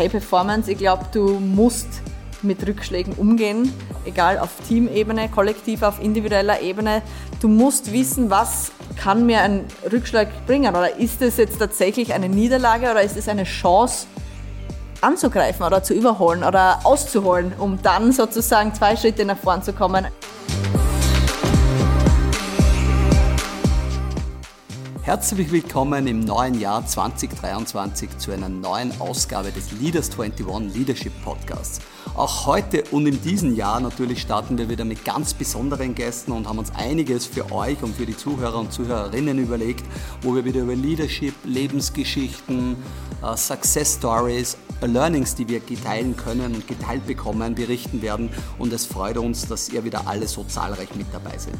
High Performance. Ich glaube, du musst mit Rückschlägen umgehen, egal auf Teamebene, kollektiv, auf individueller Ebene. Du musst wissen, was kann mir ein Rückschlag bringen oder ist es jetzt tatsächlich eine Niederlage oder ist es eine Chance anzugreifen oder zu überholen oder auszuholen, um dann sozusagen zwei Schritte nach vorn zu kommen. Herzlich willkommen im neuen Jahr 2023 zu einer neuen Ausgabe des Leaders 21 Leadership Podcasts. Auch heute und in diesem Jahr natürlich starten wir wieder mit ganz besonderen Gästen und haben uns einiges für euch und für die Zuhörer und Zuhörerinnen überlegt, wo wir wieder über Leadership, Lebensgeschichten, äh, Success Stories, Learnings, die wir geteilen können und geteilt bekommen, berichten werden. Und es freut uns, dass ihr wieder alle so zahlreich mit dabei seid.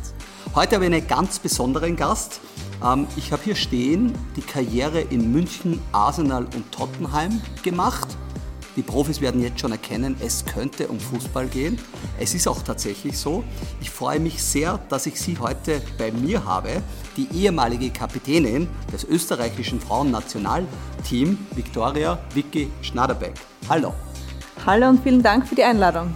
Heute habe ich einen ganz besonderen Gast. Ähm, ich habe hier stehen die Karriere in München, Arsenal und Tottenheim gemacht. Die Profis werden jetzt schon erkennen, es könnte um Fußball gehen. Es ist auch tatsächlich so. Ich freue mich sehr, dass ich Sie heute bei mir habe, die ehemalige Kapitänin des österreichischen Frauennationalteams, Viktoria Vicky Schnaderbeck. Hallo. Hallo und vielen Dank für die Einladung.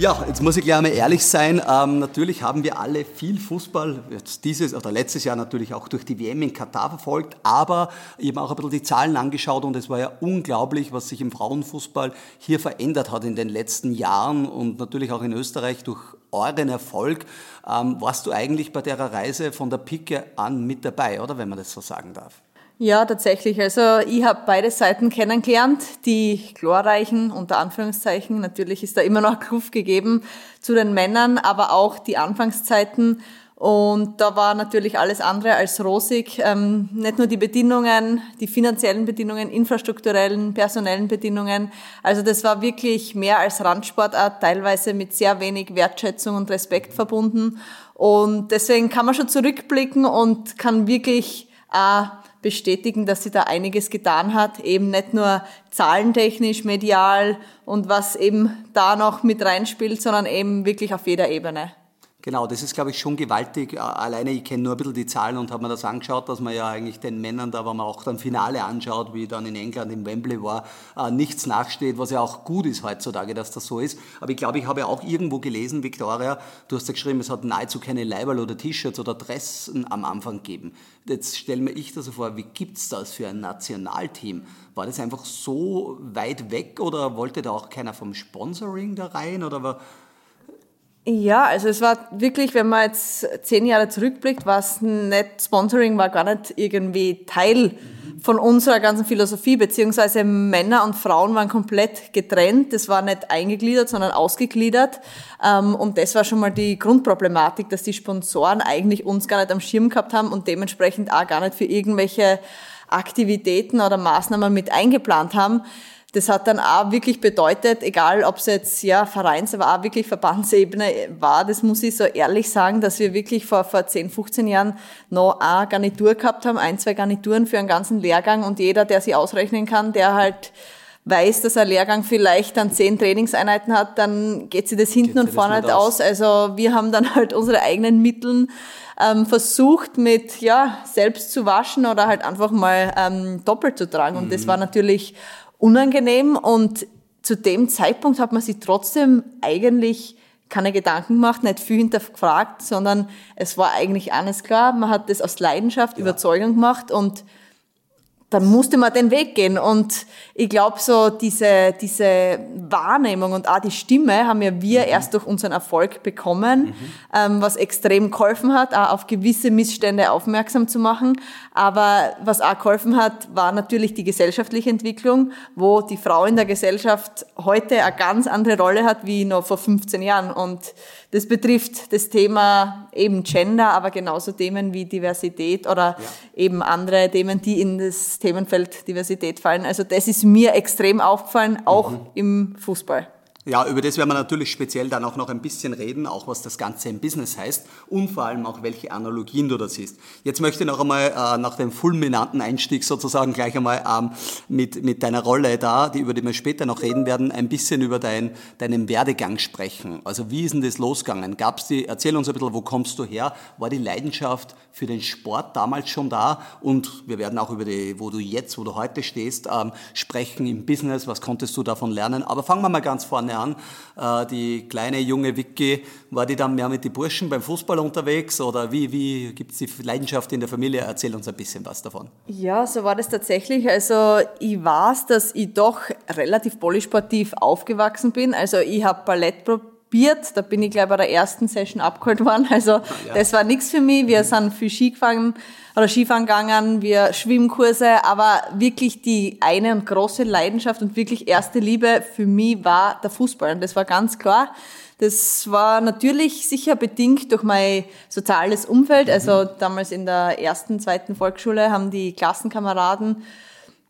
Ja, jetzt muss ich gleich einmal ehrlich sein. Ähm, natürlich haben wir alle viel Fußball, jetzt dieses oder letztes Jahr natürlich auch durch die WM in Katar verfolgt, aber ich habe auch ein bisschen die Zahlen angeschaut und es war ja unglaublich, was sich im Frauenfußball hier verändert hat in den letzten Jahren und natürlich auch in Österreich durch euren Erfolg. Ähm, warst du eigentlich bei der Reise von der Picke an mit dabei, oder wenn man das so sagen darf? Ja, tatsächlich. Also ich habe beide Seiten kennengelernt, die glorreichen, unter Anführungszeichen. Natürlich ist da immer noch Kluft gegeben zu den Männern, aber auch die Anfangszeiten. Und da war natürlich alles andere als rosig. Ähm, nicht nur die Bedingungen, die finanziellen Bedingungen, infrastrukturellen, personellen Bedingungen. Also das war wirklich mehr als Randsportart, teilweise mit sehr wenig Wertschätzung und Respekt verbunden. Und deswegen kann man schon zurückblicken und kann wirklich äh, bestätigen, dass sie da einiges getan hat, eben nicht nur zahlentechnisch, medial und was eben da noch mit reinspielt, sondern eben wirklich auf jeder Ebene. Genau, das ist, glaube ich, schon gewaltig. Alleine, ich kenne nur ein bisschen die Zahlen und habe mir das angeschaut, dass man ja eigentlich den Männern da, wenn man auch dann Finale anschaut, wie dann in England im Wembley war, äh, nichts nachsteht, was ja auch gut ist heutzutage, dass das so ist. Aber ich glaube, ich habe ja auch irgendwo gelesen, Victoria, du hast ja geschrieben, es hat nahezu keine Leiberl oder T-Shirts oder Dressen am Anfang gegeben. Jetzt stelle mir ich das so vor, wie gibt es das für ein Nationalteam? War das einfach so weit weg oder wollte da auch keiner vom Sponsoring da rein oder war ja, also es war wirklich, wenn man jetzt zehn Jahre zurückblickt, war es nicht, Sponsoring war gar nicht irgendwie Teil von unserer ganzen Philosophie, beziehungsweise Männer und Frauen waren komplett getrennt. Das war nicht eingegliedert, sondern ausgegliedert. Ähm, und das war schon mal die Grundproblematik, dass die Sponsoren eigentlich uns gar nicht am Schirm gehabt haben und dementsprechend auch gar nicht für irgendwelche Aktivitäten oder Maßnahmen mit eingeplant haben das hat dann auch wirklich bedeutet, egal ob es jetzt ja Vereins, aber auch wirklich Verbandsebene war, das muss ich so ehrlich sagen, dass wir wirklich vor, vor 10, 15 Jahren noch eine Garnitur gehabt haben, ein, zwei Garnituren für einen ganzen Lehrgang und jeder, der sie ausrechnen kann, der halt weiß, dass ein Lehrgang vielleicht dann zehn Trainingseinheiten hat, dann geht sie das hinten geht und vorne nicht aus. Also wir haben dann halt unsere eigenen Mitteln ähm, versucht mit ja selbst zu waschen oder halt einfach mal ähm, doppelt zu tragen. Und mhm. das war natürlich unangenehm und zu dem Zeitpunkt hat man sich trotzdem eigentlich keine Gedanken gemacht, nicht viel hinterfragt, sondern es war eigentlich alles klar. Man hat das aus Leidenschaft, ja. Überzeugung gemacht und dann musste man den Weg gehen. Und ich glaube, so diese, diese Wahrnehmung und auch die Stimme haben ja wir mhm. erst durch unseren Erfolg bekommen, mhm. ähm, was extrem geholfen hat, auch auf gewisse Missstände aufmerksam zu machen. Aber was auch geholfen hat, war natürlich die gesellschaftliche Entwicklung, wo die Frau in der Gesellschaft heute eine ganz andere Rolle hat wie noch vor 15 Jahren. Und das betrifft das Thema eben Gender, aber genauso Themen wie Diversität oder ja. eben andere Themen, die in das Themenfeld Diversität fallen. Also das ist mir extrem aufgefallen, auch mhm. im Fußball. Ja, über das werden wir natürlich speziell dann auch noch ein bisschen reden, auch was das Ganze im Business heißt und vor allem auch welche Analogien du da siehst. Jetzt möchte ich noch einmal äh, nach dem fulminanten Einstieg sozusagen gleich einmal ähm, mit, mit deiner Rolle da, die, über die wir später noch reden werden, ein bisschen über dein, deinen Werdegang sprechen. Also wie ist denn das losgegangen? Gab's die, erzähl uns ein bisschen, wo kommst du her? War die Leidenschaft für den Sport damals schon da? Und wir werden auch über die, wo du jetzt, wo du heute stehst, ähm, sprechen im Business. Was konntest du davon lernen? Aber fangen wir mal ganz vorne an. Äh, die kleine junge Vicky, war die dann mehr mit den Burschen beim Fußball unterwegs oder wie, wie gibt es die Leidenschaft in der Familie? Erzähl uns ein bisschen was davon. Ja, so war das tatsächlich. Also ich weiß, dass ich doch relativ polysportiv aufgewachsen bin. Also ich habe Ballett probiert, da bin ich gleich bei der ersten Session abgeholt worden. Also ja. das war nichts für mich. Wir sind viel Ski gefahren oder Skifahren gegangen, wir Schwimmkurse, aber wirklich die eine und große Leidenschaft und wirklich erste Liebe für mich war der Fußball. Und das war ganz klar. Das war natürlich sicher bedingt durch mein soziales Umfeld. Also damals in der ersten, zweiten Volksschule haben die Klassenkameraden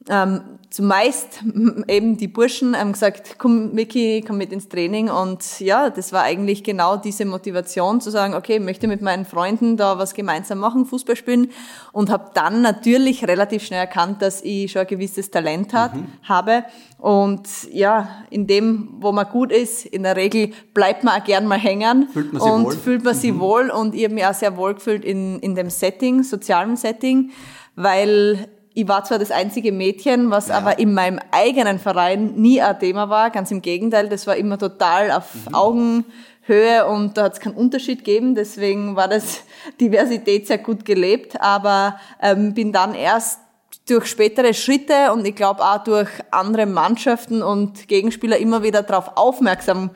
ähm, zumeist eben die Burschen haben gesagt, komm Vicky, komm mit ins Training und ja, das war eigentlich genau diese Motivation zu sagen, okay, ich möchte mit meinen Freunden da was gemeinsam machen, Fußball spielen und habe dann natürlich relativ schnell erkannt, dass ich schon ein gewisses Talent hat, mhm. habe und ja, in dem, wo man gut ist, in der Regel bleibt man auch gern mal hängen fühlt man sich und wohl. fühlt man sich mhm. wohl und ich habe mich auch sehr wohl gefühlt in, in dem Setting, sozialen Setting, weil ich war zwar das einzige Mädchen, was ja. aber in meinem eigenen Verein nie ein Thema war. Ganz im Gegenteil, das war immer total auf mhm. Augenhöhe und da hat es keinen Unterschied gegeben. Deswegen war das Diversität sehr gut gelebt. Aber ähm, bin dann erst durch spätere Schritte und ich glaube auch durch andere Mannschaften und Gegenspieler immer wieder darauf aufmerksam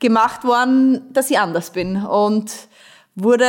gemacht worden, dass ich anders bin. Und wurde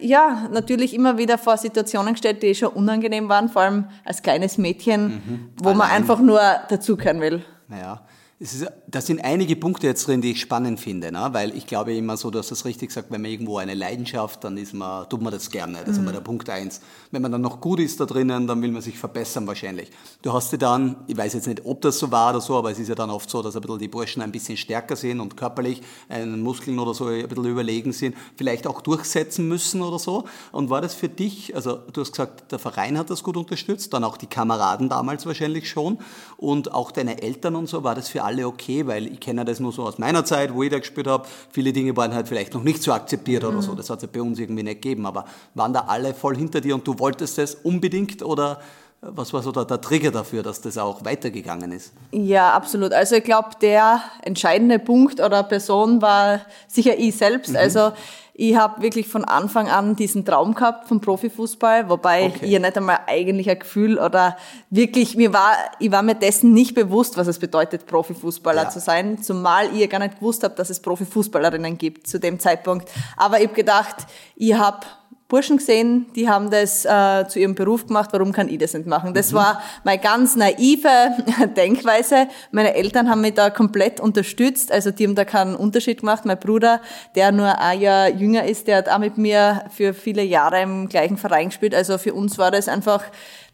ja natürlich immer wieder vor Situationen gestellt, die schon unangenehm waren, vor allem als kleines Mädchen, mhm. wo Allein. man einfach nur dazugehören will. Naja, ist, da sind einige Punkte jetzt drin, die ich spannend finde, ne? weil ich glaube immer so, dass das richtig sagt, wenn man irgendwo eine Leidenschaft, dann ist man, tut man das gerne. Das mhm. ist immer der Punkt eins. Wenn man dann noch gut ist da drinnen, dann will man sich verbessern wahrscheinlich. Du hast dir dann, ich weiß jetzt nicht, ob das so war oder so, aber es ist ja dann oft so, dass ein bisschen die Burschen ein bisschen stärker sind und körperlich einen Muskeln oder so ein bisschen überlegen sind, vielleicht auch durchsetzen müssen oder so. Und war das für dich, also du hast gesagt, der Verein hat das gut unterstützt, dann auch die Kameraden damals wahrscheinlich schon und auch deine Eltern und so, war das für alle okay, weil ich kenne das nur so aus meiner Zeit, wo ich da gespielt habe. Viele Dinge waren halt vielleicht noch nicht so akzeptiert mhm. oder so. Das hat es ja bei uns irgendwie nicht gegeben. Aber waren da alle voll hinter dir und du wolltest das unbedingt oder was war so der, der, Trigger dafür, dass das auch weitergegangen ist? Ja, absolut. Also ich glaube, der entscheidende Punkt oder Person war sicher ich selbst. Mhm. Also ich habe wirklich von Anfang an diesen Traum gehabt vom Profifußball, wobei okay. ich ja nicht einmal eigentlich ein Gefühl oder wirklich, mir war, ich war mir dessen nicht bewusst, was es bedeutet, Profifußballer ja. zu sein, zumal ich ja gar nicht gewusst habe, dass es Profifußballerinnen gibt zu dem Zeitpunkt. Aber ich habe gedacht, ich habe Burschen gesehen, die haben das äh, zu ihrem Beruf gemacht, warum kann ich das nicht machen? Das mhm. war meine ganz naive Denkweise. Meine Eltern haben mich da komplett unterstützt, also die haben da keinen Unterschied gemacht. Mein Bruder, der nur ein Jahr jünger ist, der hat auch mit mir für viele Jahre im gleichen Verein gespielt. Also für uns war das einfach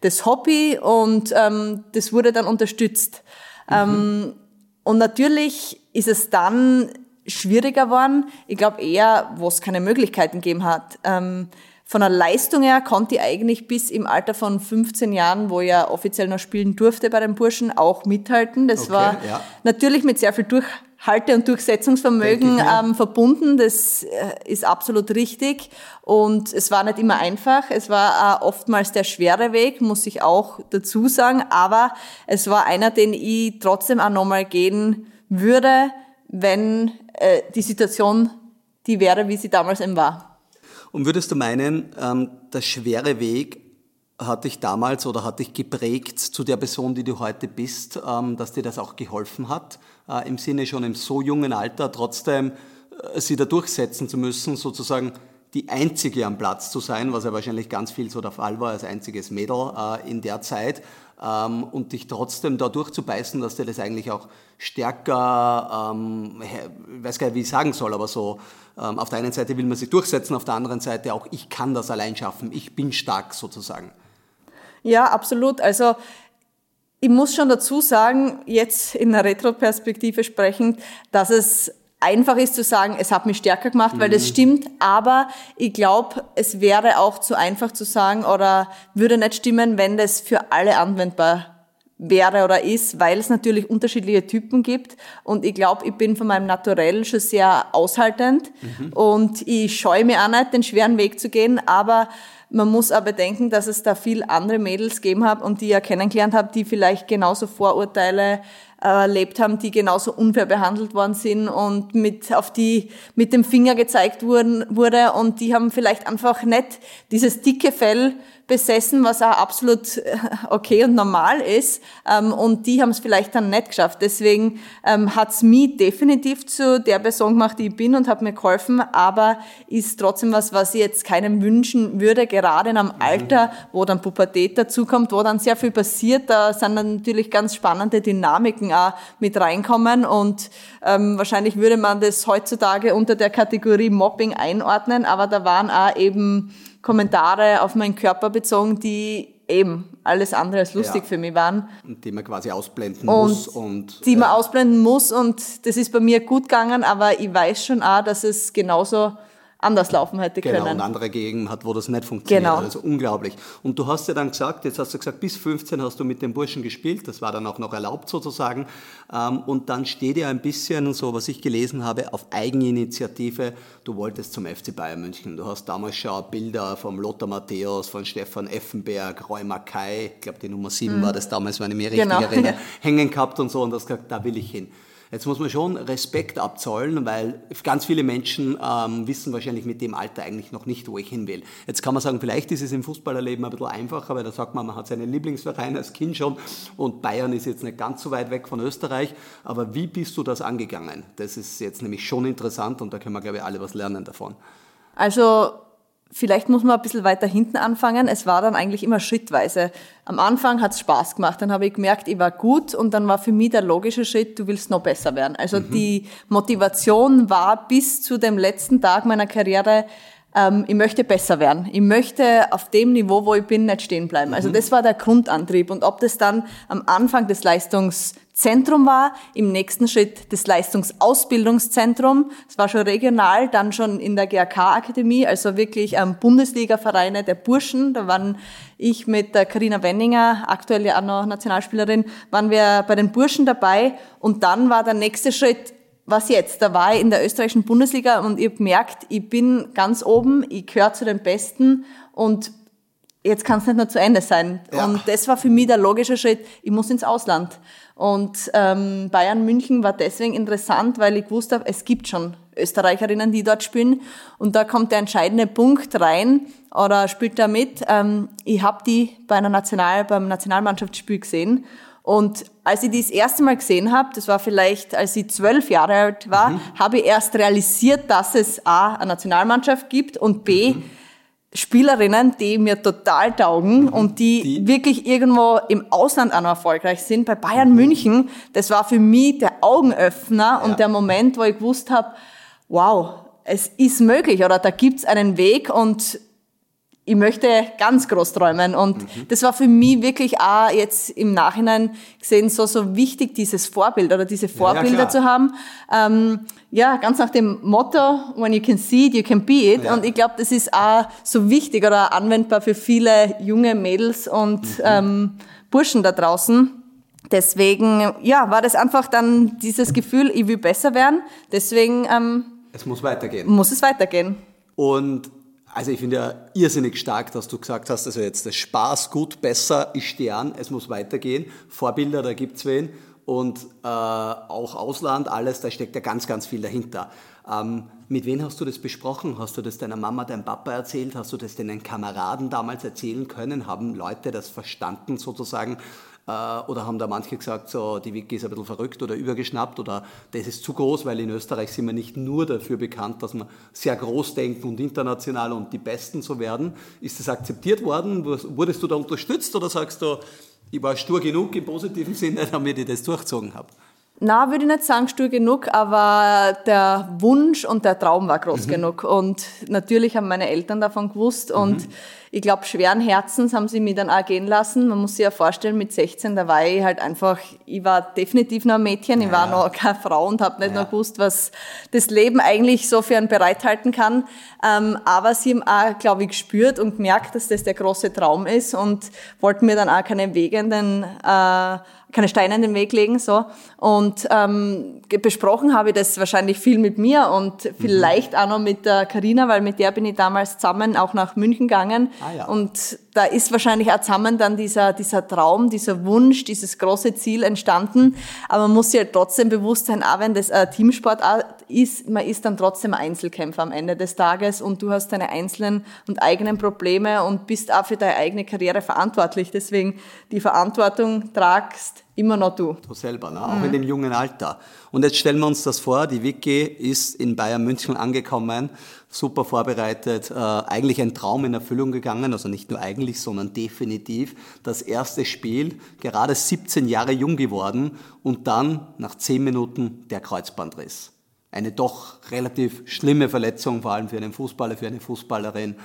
das Hobby und ähm, das wurde dann unterstützt. Mhm. Ähm, und natürlich ist es dann schwieriger geworden. Ich glaube eher, wo es keine Möglichkeiten gegeben hat. Ähm, von der Leistung her konnte ich eigentlich bis im Alter von 15 Jahren, wo ich ja offiziell noch spielen durfte bei den Burschen, auch mithalten. Das okay, war ja. natürlich mit sehr viel Durchhalte- und Durchsetzungsvermögen ähm, verbunden. Das äh, ist absolut richtig. Und es war nicht immer einfach. Es war äh, oftmals der schwere Weg, muss ich auch dazu sagen. Aber es war einer, den ich trotzdem auch nochmal gehen würde, wenn äh, die Situation die wäre, wie sie damals eben war. Und würdest du meinen, ähm, der schwere Weg hat dich damals oder hat dich geprägt zu der Person, die du heute bist, ähm, dass dir das auch geholfen hat, äh, im Sinne schon im so jungen Alter trotzdem äh, sie da durchsetzen zu müssen, sozusagen die einzige am Platz zu sein, was ja wahrscheinlich ganz viel so der Fall war als einziges Mädel äh, in der Zeit ähm, und dich trotzdem da durchzubeißen, dass dir das eigentlich auch stärker, ähm, ich weiß gar nicht, wie ich sagen soll, aber so, ähm, auf der einen Seite will man sich durchsetzen, auf der anderen Seite auch, ich kann das allein schaffen, ich bin stark sozusagen. Ja, absolut. Also ich muss schon dazu sagen, jetzt in der Retroperspektive sprechend, dass es einfach ist zu sagen, es hat mich stärker gemacht, weil das mhm. stimmt, aber ich glaube, es wäre auch zu einfach zu sagen oder würde nicht stimmen, wenn das für alle anwendbar wäre oder ist, weil es natürlich unterschiedliche Typen gibt und ich glaube, ich bin von meinem Naturell schon sehr aushaltend mhm. und ich scheue mir auch nicht, den schweren Weg zu gehen, aber man muss aber bedenken, dass es da viel andere Mädels gegeben hat und die ja kennengelernt habe, die vielleicht genauso Vorurteile erlebt haben, die genauso unfair behandelt worden sind und mit auf die mit dem Finger gezeigt wurden wurde und die haben vielleicht einfach nicht dieses dicke Fell besessen, was auch absolut äh, okay und normal ist. Ähm, und die haben es vielleicht dann nicht geschafft. Deswegen ähm, hat es mich definitiv zu der Person gemacht, die ich bin und hat mir geholfen, aber ist trotzdem was, was ich jetzt keinem wünschen würde, gerade in einem mhm. Alter, wo dann Pubertät dazukommt, wo dann sehr viel passiert. Da sind dann natürlich ganz spannende Dynamiken auch mit reinkommen und ähm, wahrscheinlich würde man das heutzutage unter der Kategorie Mobbing einordnen, aber da waren auch eben Kommentare auf meinen Körper bezogen, die eben alles andere als lustig ja. für mich waren. Und die man quasi ausblenden und muss. Und, die man ausblenden muss und das ist bei mir gut gegangen, aber ich weiß schon auch, dass es genauso anders laufen hätte genau, können. Genau, und andere Gegenden hat, wo das nicht funktioniert. Genau. Also unglaublich. Und du hast ja dann gesagt, jetzt hast du gesagt, bis 15 hast du mit den Burschen gespielt, das war dann auch noch erlaubt sozusagen. Ähm, und dann steht ja ein bisschen, so was ich gelesen habe, auf Eigeninitiative, du wolltest zum FC Bayern München. Du hast damals schon Bilder vom Lothar Matthäus, von Stefan Effenberg, Roy Mackay, ich glaube die Nummer 7 mhm. war das damals, wenn ich mich richtig genau. erinnere, hängen gehabt und so und hast gesagt, da will ich hin. Jetzt muss man schon Respekt abzollen, weil ganz viele Menschen ähm, wissen wahrscheinlich mit dem Alter eigentlich noch nicht, wo ich hin will. Jetzt kann man sagen, vielleicht ist es im Fußballerleben ein bisschen einfacher, weil da sagt man, man hat seinen Lieblingsverein als Kind schon und Bayern ist jetzt nicht ganz so weit weg von Österreich. Aber wie bist du das angegangen? Das ist jetzt nämlich schon interessant und da können wir, glaube ich, alle was lernen davon. Also Vielleicht muss man ein bisschen weiter hinten anfangen. Es war dann eigentlich immer schrittweise. Am Anfang hat es Spaß gemacht. Dann habe ich gemerkt, ich war gut und dann war für mich der logische Schritt, du willst noch besser werden. Also mhm. die Motivation war bis zu dem letzten Tag meiner Karriere, ähm, ich möchte besser werden. Ich möchte auf dem Niveau, wo ich bin, nicht stehen bleiben. Also mhm. das war der Grundantrieb. Und ob das dann am Anfang des Leistungs Zentrum war, im nächsten Schritt das Leistungsausbildungszentrum. Es war schon regional, dann schon in der GAK-Akademie, also wirklich ähm, Bundesliga-Vereine der Burschen. Da waren ich mit der Karina Wenninger, aktuell ja auch noch Nationalspielerin, waren wir bei den Burschen dabei. Und dann war der nächste Schritt, was jetzt? Da war ich in der österreichischen Bundesliga und ich habe gemerkt, ich bin ganz oben, ich gehöre zu den Besten und jetzt kann es nicht nur zu Ende sein. Ja. Und das war für mich der logische Schritt, ich muss ins Ausland. Und ähm, Bayern München war deswegen interessant, weil ich gewusst habe, es gibt schon Österreicherinnen, die dort spielen. Und da kommt der entscheidende Punkt rein oder spielt da mit. Ähm, ich habe die bei einer National, beim Nationalmannschaftsspiel gesehen. Und als ich die das erste Mal gesehen habe, das war vielleicht, als ich zwölf Jahre alt war, mhm. habe ich erst realisiert, dass es A, eine Nationalmannschaft gibt und B, mhm Spielerinnen, die mir total taugen mhm. und die, die, wirklich irgendwo im Ausland auch noch erfolgreich sind. Bei Bayern mhm. München, das war für mich der Augenöffner ja. und der Moment, wo ich gewusst habe, wow, es ist möglich oder da gibt's einen Weg und ich möchte ganz groß träumen. Und mhm. das war für mich wirklich auch jetzt im Nachhinein gesehen so, so wichtig, dieses Vorbild oder diese Vorbilder ja, ja, zu haben. Ähm, ja, ganz nach dem Motto, when you can see it, you can be it. Ja. Und ich glaube, das ist auch so wichtig oder anwendbar für viele junge Mädels und mhm. ähm, Burschen da draußen. Deswegen, ja, war das einfach dann dieses Gefühl, ich will besser werden. Deswegen, ähm, es muss weitergehen. Muss es weitergehen. Und also ich finde ja irrsinnig stark, dass du gesagt hast, also jetzt das Spaß gut, besser, ich stehe an, es muss weitergehen. Vorbilder, da gibt's wen. Und äh, auch Ausland, alles, da steckt ja ganz, ganz viel dahinter. Ähm, mit wem hast du das besprochen? Hast du das deiner Mama, deinem Papa erzählt? Hast du das deinen Kameraden damals erzählen können? Haben Leute das verstanden sozusagen? Äh, oder haben da manche gesagt, so, die Wiki ist ein bisschen verrückt oder übergeschnappt oder das ist zu groß, weil in Österreich sind wir nicht nur dafür bekannt, dass wir sehr groß denken und international und die Besten so werden. Ist das akzeptiert worden? Wurdest du da unterstützt oder sagst du, ich war stur genug im positiven Sinne, damit ich das durchgezogen habe? Na, würde ich nicht sagen stur genug, aber der Wunsch und der Traum war groß mhm. genug. Und natürlich haben meine Eltern davon gewusst und mhm ich glaube, schweren Herzens haben sie mich dann auch gehen lassen. Man muss sich ja vorstellen, mit 16, da war ich halt einfach, ich war definitiv noch ein Mädchen, ich war noch keine Frau und habe nicht ja. noch gewusst, was das Leben eigentlich so für einen bereithalten kann. Ähm, aber sie haben auch, glaube ich, gespürt und gemerkt, dass das der große Traum ist und wollten mir dann auch keine wegenden äh, keine Steine in den Weg legen, so. Und ähm, besprochen habe ich das wahrscheinlich viel mit mir und vielleicht mhm. auch noch mit der Karina, weil mit der bin ich damals zusammen auch nach München gegangen. Ah, ja. Und da ist wahrscheinlich auch zusammen dann dieser, dieser Traum, dieser Wunsch, dieses große Ziel entstanden. Aber man muss sich halt trotzdem bewusst sein, auch wenn das ein Teamsport ist, man ist dann trotzdem Einzelkämpfer am Ende des Tages und du hast deine einzelnen und eigenen Probleme und bist auch für deine eigene Karriere verantwortlich. Deswegen die Verantwortung tragst Immer noch du. Du selber, ne? auch mhm. in dem jungen Alter. Und jetzt stellen wir uns das vor, die Vicky ist in Bayern München angekommen, super vorbereitet, äh, eigentlich ein Traum in Erfüllung gegangen, also nicht nur eigentlich, sondern definitiv. Das erste Spiel, gerade 17 Jahre jung geworden und dann nach 10 Minuten der Kreuzbandriss. Eine doch relativ schlimme Verletzung, vor allem für einen Fußballer, für eine Fußballerin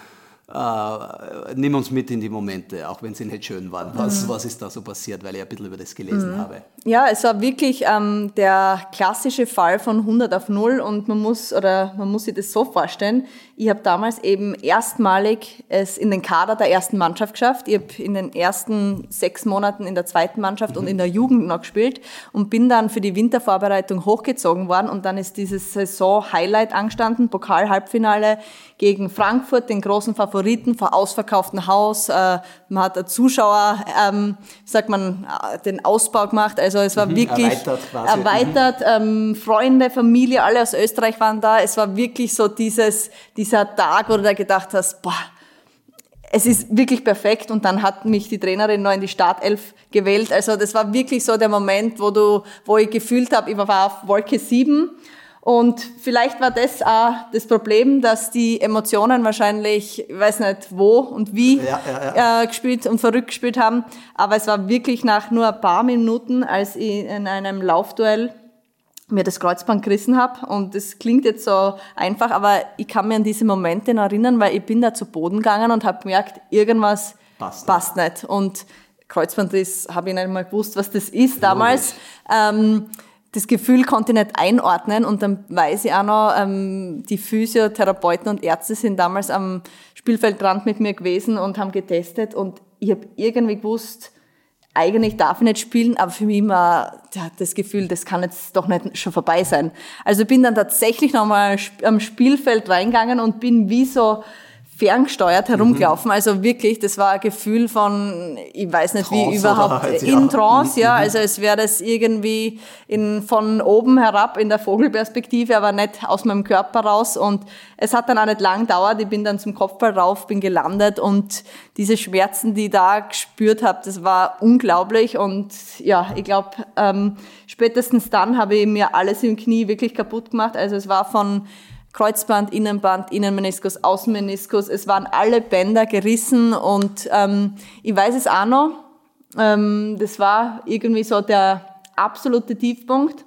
äh, nimm uns mit in die Momente, auch wenn sie nicht schön waren. Was, mhm. was ist da so passiert, weil ich ein bisschen über das gelesen mhm. habe? Ja, es war wirklich ähm, der klassische Fall von 100 auf 0 und man muss, oder man muss sich das so vorstellen, ich habe damals eben erstmalig es in den Kader der ersten Mannschaft geschafft. Ich habe in den ersten sechs Monaten in der zweiten Mannschaft mhm. und in der Jugend noch gespielt und bin dann für die Wintervorbereitung hochgezogen worden und dann ist dieses Saison-Highlight angestanden, Pokal-Halbfinale gegen Frankfurt, den großen Favoriten, vor ausverkauftem Haus. Äh, man hat Zuschauer, ähm, sagt man, äh, den Ausbau gemacht. Also es war mhm, wirklich erweitert, quasi. erweitert ähm, Freunde, Familie, alle aus Österreich waren da. Es war wirklich so dieses, dieser Tag, wo du da gedacht hast, boah, es ist wirklich perfekt und dann hat mich die Trainerin noch in die Startelf gewählt. Also das war wirklich so der Moment, wo du, wo ich gefühlt habe, ich war auf Wolke 7 und vielleicht war das auch das Problem, dass die Emotionen wahrscheinlich, ich weiß nicht wo und wie, ja, ja, ja. Äh, gespielt und verrückt gespielt haben. Aber es war wirklich nach nur ein paar Minuten, als ich in einem Laufduell mir das Kreuzband gerissen habe. Und das klingt jetzt so einfach, aber ich kann mir an diese Momente noch erinnern, weil ich bin da zu Boden gegangen und habe gemerkt, irgendwas passt, passt nicht. Und Kreuzbandriss habe ich nicht mal gewusst, was das ist damals. Ähm, das Gefühl konnte ich nicht einordnen und dann weiß ich auch noch, ähm, die Physiotherapeuten und Ärzte sind damals am Spielfeldrand mit mir gewesen und haben getestet und ich habe irgendwie gewusst, eigentlich darf ich nicht spielen, aber für mich immer das Gefühl, das kann jetzt doch nicht schon vorbei sein. Also bin dann tatsächlich nochmal am Spielfeld reingegangen und bin wie so ferngesteuert herumgelaufen. Mhm. Also wirklich, das war ein Gefühl von, ich weiß nicht Trance wie überhaupt, halt, ja. in Trance, ja. Mhm. Also es wäre das irgendwie in, von oben herab in der Vogelperspektive, aber nicht aus meinem Körper raus. Und es hat dann auch nicht lang gedauert. Ich bin dann zum Kopfball rauf, bin gelandet und diese Schmerzen, die ich da gespürt habe, das war unglaublich. Und ja, ich glaube, ähm, spätestens dann habe ich mir alles im Knie wirklich kaputt gemacht. Also es war von Kreuzband, Innenband, Innenmeniskus, Außenmeniskus. Es waren alle Bänder gerissen und ähm, ich weiß es auch noch. Ähm, das war irgendwie so der absolute Tiefpunkt.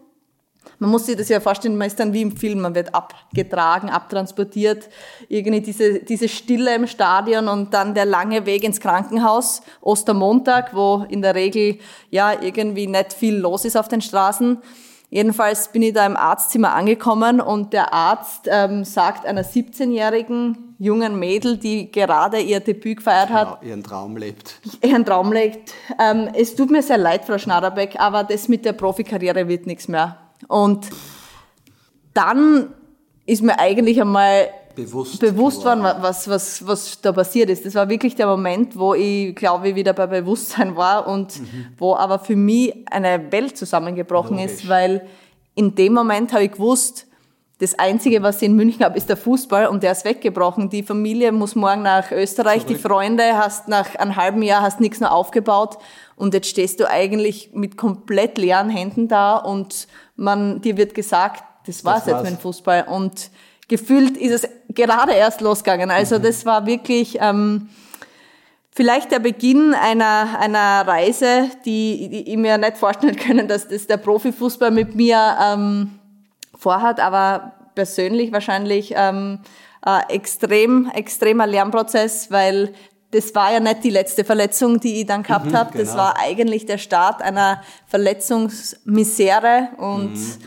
Man muss sich das ja vorstellen, man ist dann wie im Film, man wird abgetragen, abtransportiert, irgendwie diese, diese Stille im Stadion und dann der lange Weg ins Krankenhaus, Ostermontag, wo in der Regel ja irgendwie nicht viel los ist auf den Straßen. Jedenfalls bin ich da im Arztzimmer angekommen und der Arzt ähm, sagt einer 17-jährigen jungen Mädel, die gerade ihr Debüt gefeiert hat, genau, ihren Traum lebt. Ihren Traum lebt. Ähm, es tut mir sehr leid, Frau Schnaderbeck, aber das mit der Profikarriere wird nichts mehr. Und dann ist mir eigentlich einmal bewusst, bewusst waren, was, was, was da passiert ist. Das war wirklich der Moment, wo ich, glaube ich, wieder bei Bewusstsein war und mhm. wo aber für mich eine Welt zusammengebrochen Logisch. ist, weil in dem Moment habe ich gewusst, das Einzige, was ich in München habe, ist der Fußball und der ist weggebrochen. Die Familie muss morgen nach Österreich, Zurück. die Freunde hast nach einem halben Jahr hast nichts mehr aufgebaut und jetzt stehst du eigentlich mit komplett leeren Händen da und man, dir wird gesagt, das war's, das war's. jetzt mit dem Fußball und gefühlt ist es gerade erst losgegangen. Also mhm. das war wirklich ähm, vielleicht der Beginn einer, einer Reise, die, die ich mir nicht vorstellen können, dass das der Profifußball mit mir ähm, vorhat, aber persönlich wahrscheinlich ähm, äh, extrem, extremer Lernprozess, weil das war ja nicht die letzte Verletzung, die ich dann gehabt Mhm, habe. Das genau. war eigentlich der Start einer Verletzungsmisere und Mhm.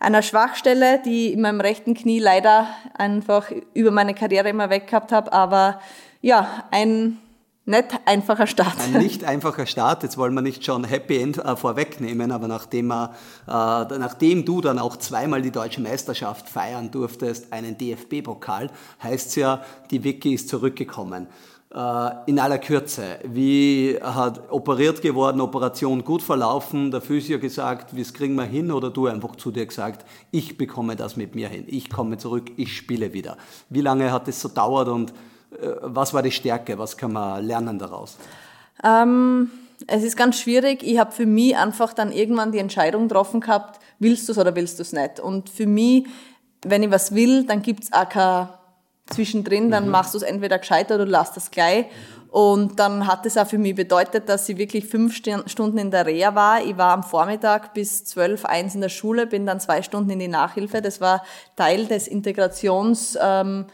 Einer Schwachstelle, die in meinem rechten Knie leider einfach über meine Karriere immer weg gehabt habe. Aber ja, ein nicht einfacher Start. Ein nicht einfacher Start. Jetzt wollen wir nicht schon Happy End äh, vorwegnehmen, aber nachdem, äh, nachdem du dann auch zweimal die deutsche Meisterschaft feiern durftest, einen DFB-Pokal, heißt es ja, die Vicky ist zurückgekommen. Äh, in aller Kürze, wie hat operiert geworden, Operation gut verlaufen, der Physio gesagt, wie es kriegen wir hin oder du einfach zu dir gesagt, ich bekomme das mit mir hin, ich komme zurück, ich spiele wieder. Wie lange hat es so dauert und äh, was war die Stärke, was kann man lernen daraus? Ähm, es ist ganz schwierig. Ich habe für mich einfach dann irgendwann die Entscheidung getroffen gehabt, willst du es oder willst du es nicht. Und für mich, wenn ich was will, dann gibt's auch kein zwischendrin, dann machst du es entweder gescheit oder du lässt es gleich. Und dann hat es auch für mich bedeutet, dass ich wirklich fünf Stunden in der Reha war. Ich war am Vormittag bis zwölf, eins in der Schule, bin dann zwei Stunden in die Nachhilfe. Das war Teil des Integrations... Ähm,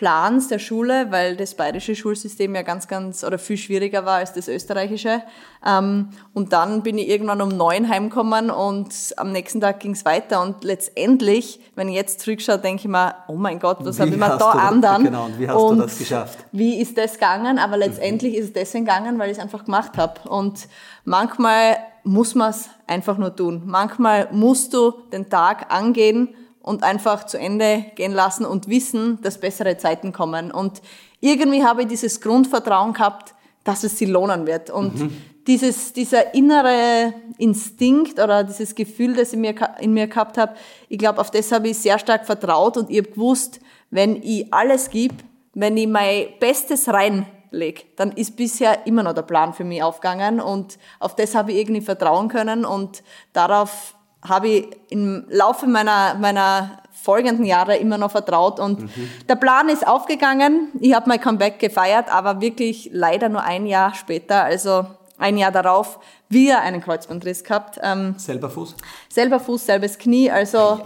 Plans der Schule, weil das bayerische Schulsystem ja ganz, ganz oder viel schwieriger war als das österreichische. Ähm, und dann bin ich irgendwann um neun heimgekommen und am nächsten Tag ging es weiter. Und letztendlich, wenn ich jetzt zurückschaue, denke ich mir, oh mein Gott, was habe ich mir da anderen? genau, und wie hast du das geschafft? Wie ist das gegangen? Aber letztendlich ist es deswegen gegangen, weil ich es einfach gemacht habe. Und manchmal muss man es einfach nur tun. Manchmal musst du den Tag angehen und einfach zu Ende gehen lassen und wissen, dass bessere Zeiten kommen. Und irgendwie habe ich dieses Grundvertrauen gehabt, dass es sich lohnen wird. Und dieses, dieser innere Instinkt oder dieses Gefühl, das ich mir, in mir gehabt habe, ich glaube, auf das habe ich sehr stark vertraut und ich habe gewusst, wenn ich alles gebe, wenn ich mein Bestes reinlege, dann ist bisher immer noch der Plan für mich aufgegangen und auf das habe ich irgendwie vertrauen können und darauf habe ich im Laufe meiner, meiner folgenden Jahre immer noch vertraut und der Plan ist aufgegangen. Ich habe mein Comeback gefeiert, aber wirklich leider nur ein Jahr später, also ein Jahr darauf, wieder einen Kreuzbandriss gehabt. Ähm, Selber Fuß? selber Fuß, selbes Knie. Also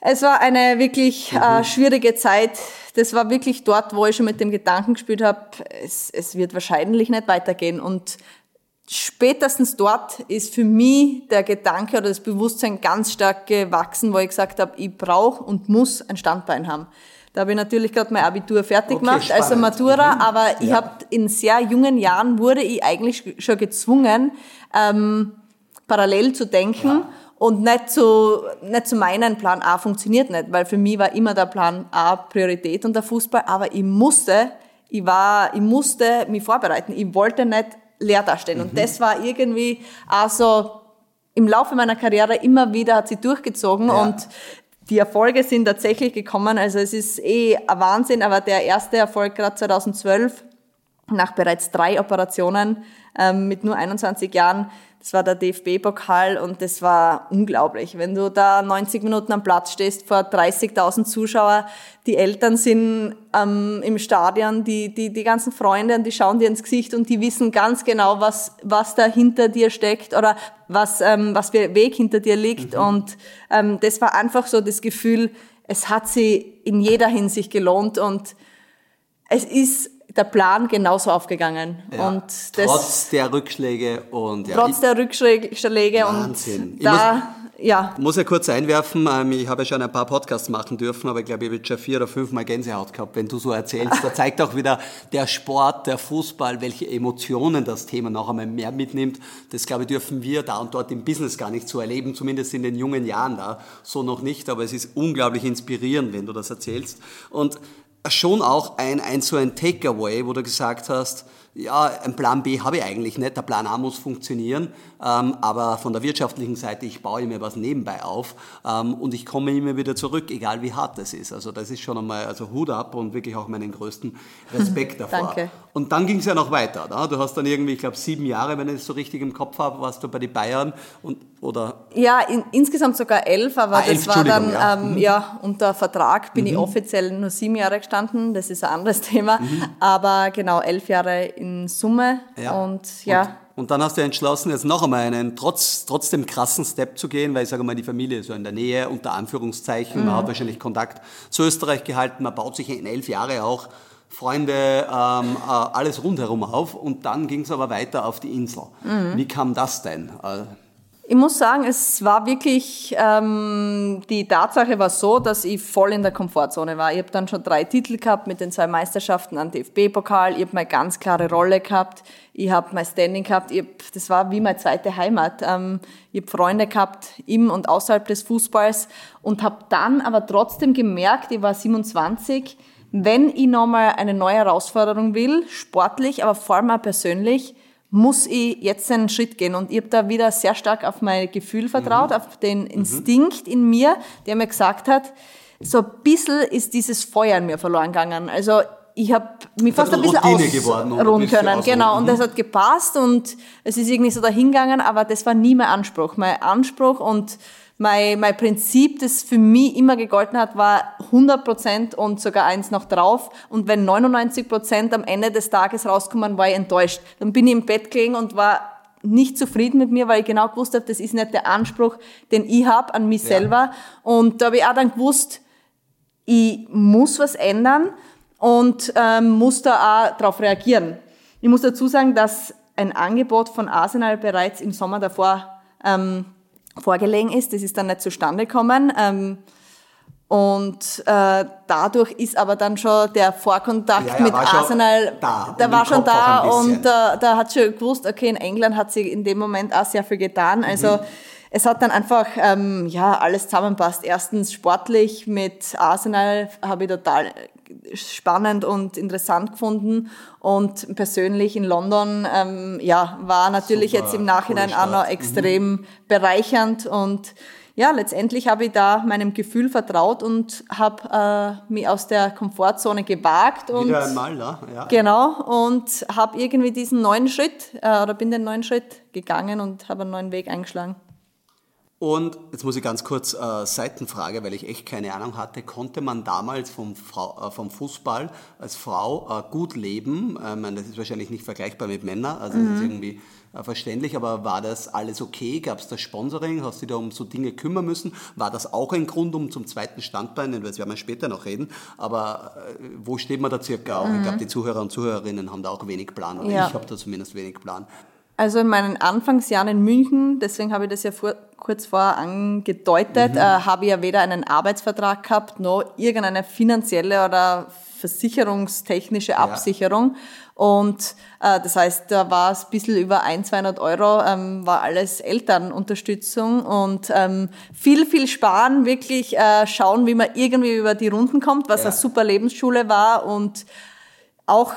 es war eine wirklich äh, schwierige Zeit. Das war wirklich dort, wo ich schon mit dem Gedanken gespielt habe, es, es wird wahrscheinlich nicht weitergehen. Und spätestens dort ist für mich der Gedanke oder das Bewusstsein ganz stark gewachsen, wo ich gesagt habe, ich brauche und muss ein Standbein haben. Da habe ich natürlich gerade mein Abitur fertig Okay, gemacht, also spannend. Matura, Mhm. aber ich Ja. habe in sehr jungen Jahren wurde ich eigentlich schon gezwungen, ähm, parallel zu denken und nicht zu, nicht zu meinen, Plan A funktioniert nicht, weil für mich war immer der Plan A Priorität und der Fußball, aber ich musste, ich war, ich musste mich vorbereiten, ich wollte nicht leer dastehen und das war irgendwie also im Laufe meiner Karriere immer wieder hat sie durchgezogen Ja. und die Erfolge sind tatsächlich gekommen. Also es ist eh ein Wahnsinn, aber der erste Erfolg gerade 2012 nach bereits drei Operationen ähm, mit nur 21 Jahren. Das war der DFB-Pokal und das war unglaublich. Wenn du da 90 Minuten am Platz stehst vor 30.000 Zuschauer, die Eltern sind ähm, im Stadion, die, die, die ganzen Freunde, und die schauen dir ins Gesicht und die wissen ganz genau, was, was da hinter dir steckt oder was, ähm, was für Weg hinter dir liegt. Und ähm, das war einfach so das Gefühl, es hat sie in jeder Hinsicht gelohnt und es ist der Plan genauso aufgegangen. Ja. Und das, Trotz der Rückschläge und ja, trotz der Rückschläge Wahnsinn. und Ich da, ja, muss ja kurz einwerfen, ähm, ich habe ja schon ein paar Podcasts machen dürfen, aber ich glaube, ich habe jetzt schon vier oder fünf Mal Gänsehaut gehabt, wenn du so erzählst. Da zeigt auch wieder der Sport, der Fußball, welche Emotionen das Thema noch einmal mehr mitnimmt. Das, glaube ich, dürfen wir da und dort im Business gar nicht so erleben, zumindest in den jungen Jahren da. So noch nicht, aber es ist unglaublich inspirierend, wenn du das erzählst. Und schon auch ein, ein so ein Takeaway, wo du gesagt hast, ja, ein Plan B habe ich eigentlich nicht, der Plan A muss funktionieren, aber von der wirtschaftlichen Seite, ich baue mir was nebenbei auf ähm, und ich komme immer wieder zurück, egal wie hart das ist. Also das ist schon einmal, also Hut ab und wirklich auch meinen größten Respekt davor. Danke. Und dann ging es ja noch weiter. Ne? Du hast dann irgendwie, ich glaube, sieben Jahre, wenn ich es so richtig im Kopf habe, warst du bei den Bayern und oder ja in, insgesamt sogar elf, aber Ah, das elf, war dann, ja. Mhm. ähm, ja, unter Vertrag bin ich offiziell nur sieben Jahre gestanden, das ist ein anderes Thema, aber genau, elf Jahre in Summe Ja. und ja. Und, und dann hast du entschlossen, jetzt noch einmal einen trotz, trotzdem krassen Step zu gehen, weil ich sage mal, die Familie ist so in der Nähe, unter Anführungszeichen. Man hat wahrscheinlich Kontakt zu Österreich gehalten. Man baut sich in elf Jahre auch Freunde, ähm, äh, alles rundherum auf und dann ging es aber weiter auf die Insel. Mhm. Wie kam das denn? Ich muss sagen, es war wirklich, ähm, die Tatsache war so, dass ich voll in der Komfortzone war. Ich habe dann schon drei Titel gehabt mit den zwei Meisterschaften an DFB-Pokal. Ich habe meine ganz klare Rolle gehabt. Ich habe mein Standing gehabt. Ich hab, das war wie meine zweite Heimat. Ähm, ich habe Freunde gehabt im und außerhalb des Fußballs und habe dann aber trotzdem gemerkt, ich war 27, wenn ich nochmal eine neue Herausforderung will, sportlich, aber vor allem auch persönlich, muss ich jetzt einen Schritt gehen. Und ich habe da wieder sehr stark auf mein Gefühl vertraut, mhm. auf den Instinkt mhm. in mir, der mir gesagt hat, so ein bisschen ist dieses Feuer in mir verloren gegangen. Also ich habe mich fast ein bisschen ausruhen können. Genau, und das hat gepasst und es ist irgendwie so dahingegangen, aber das war nie mein Anspruch. Mein Anspruch und mein, mein Prinzip, das für mich immer gegolten hat, war 100 Prozent und sogar eins noch drauf. Und wenn 99 Prozent am Ende des Tages rauskommen, war ich enttäuscht. Dann bin ich im Bett gelegen und war nicht zufrieden mit mir, weil ich genau gewusst habe, das ist nicht der Anspruch, den ich habe an mich ja. selber. Und da habe ich auch dann gewusst, ich muss was ändern und ähm, muss da auch darauf reagieren. Ich muss dazu sagen, dass ein Angebot von Arsenal bereits im Sommer davor ähm, vorgelegen ist. Das ist dann nicht zustande gekommen. Ähm, und äh, dadurch ist aber dann schon der Vorkontakt ja, ja, mit Arsenal, da, der war schon da und äh, da hat schon gewusst, okay, in England hat sie in dem Moment auch sehr viel getan. Also mhm. es hat dann einfach ähm, ja alles zusammenpasst. Erstens sportlich mit Arsenal habe ich total spannend und interessant gefunden und persönlich in London ähm, ja war natürlich Super, jetzt im Nachhinein auch noch extrem mhm. bereichernd und ja, letztendlich habe ich da meinem Gefühl vertraut und habe äh, mich aus der Komfortzone gewagt. Und, Wieder einmal, ja. ja. Genau, und habe irgendwie diesen neuen Schritt äh, oder bin den neuen Schritt gegangen und habe einen neuen Weg eingeschlagen. Und jetzt muss ich ganz kurz äh, Seitenfrage, weil ich echt keine Ahnung hatte. Konnte man damals vom, Frau, äh, vom Fußball als Frau äh, gut leben? Äh, meine, das ist wahrscheinlich nicht vergleichbar mit Männern, also mhm. das ist mhm. irgendwie äh, verständlich, aber war das alles okay? Gab es da Sponsoring? Hast du dich da um so Dinge kümmern müssen? War das auch ein Grund, um zum zweiten Standbein, das werden wir später noch reden, aber äh, wo steht man da circa auch? Mhm. Ich glaube, die Zuhörer und Zuhörerinnen haben da auch wenig Plan, oder ja. ich habe da zumindest wenig Plan. Also in meinen Anfangsjahren in München, deswegen habe ich das ja vor, kurz vorher angedeutet, mhm. äh, habe ich ja weder einen Arbeitsvertrag gehabt, noch irgendeine finanzielle oder versicherungstechnische Absicherung. Ja. Und äh, das heißt, da war es ein bisschen über ein, 200 Euro, ähm, war alles Elternunterstützung und ähm, viel, viel sparen, wirklich äh, schauen, wie man irgendwie über die Runden kommt, was ja. eine super Lebensschule war und auch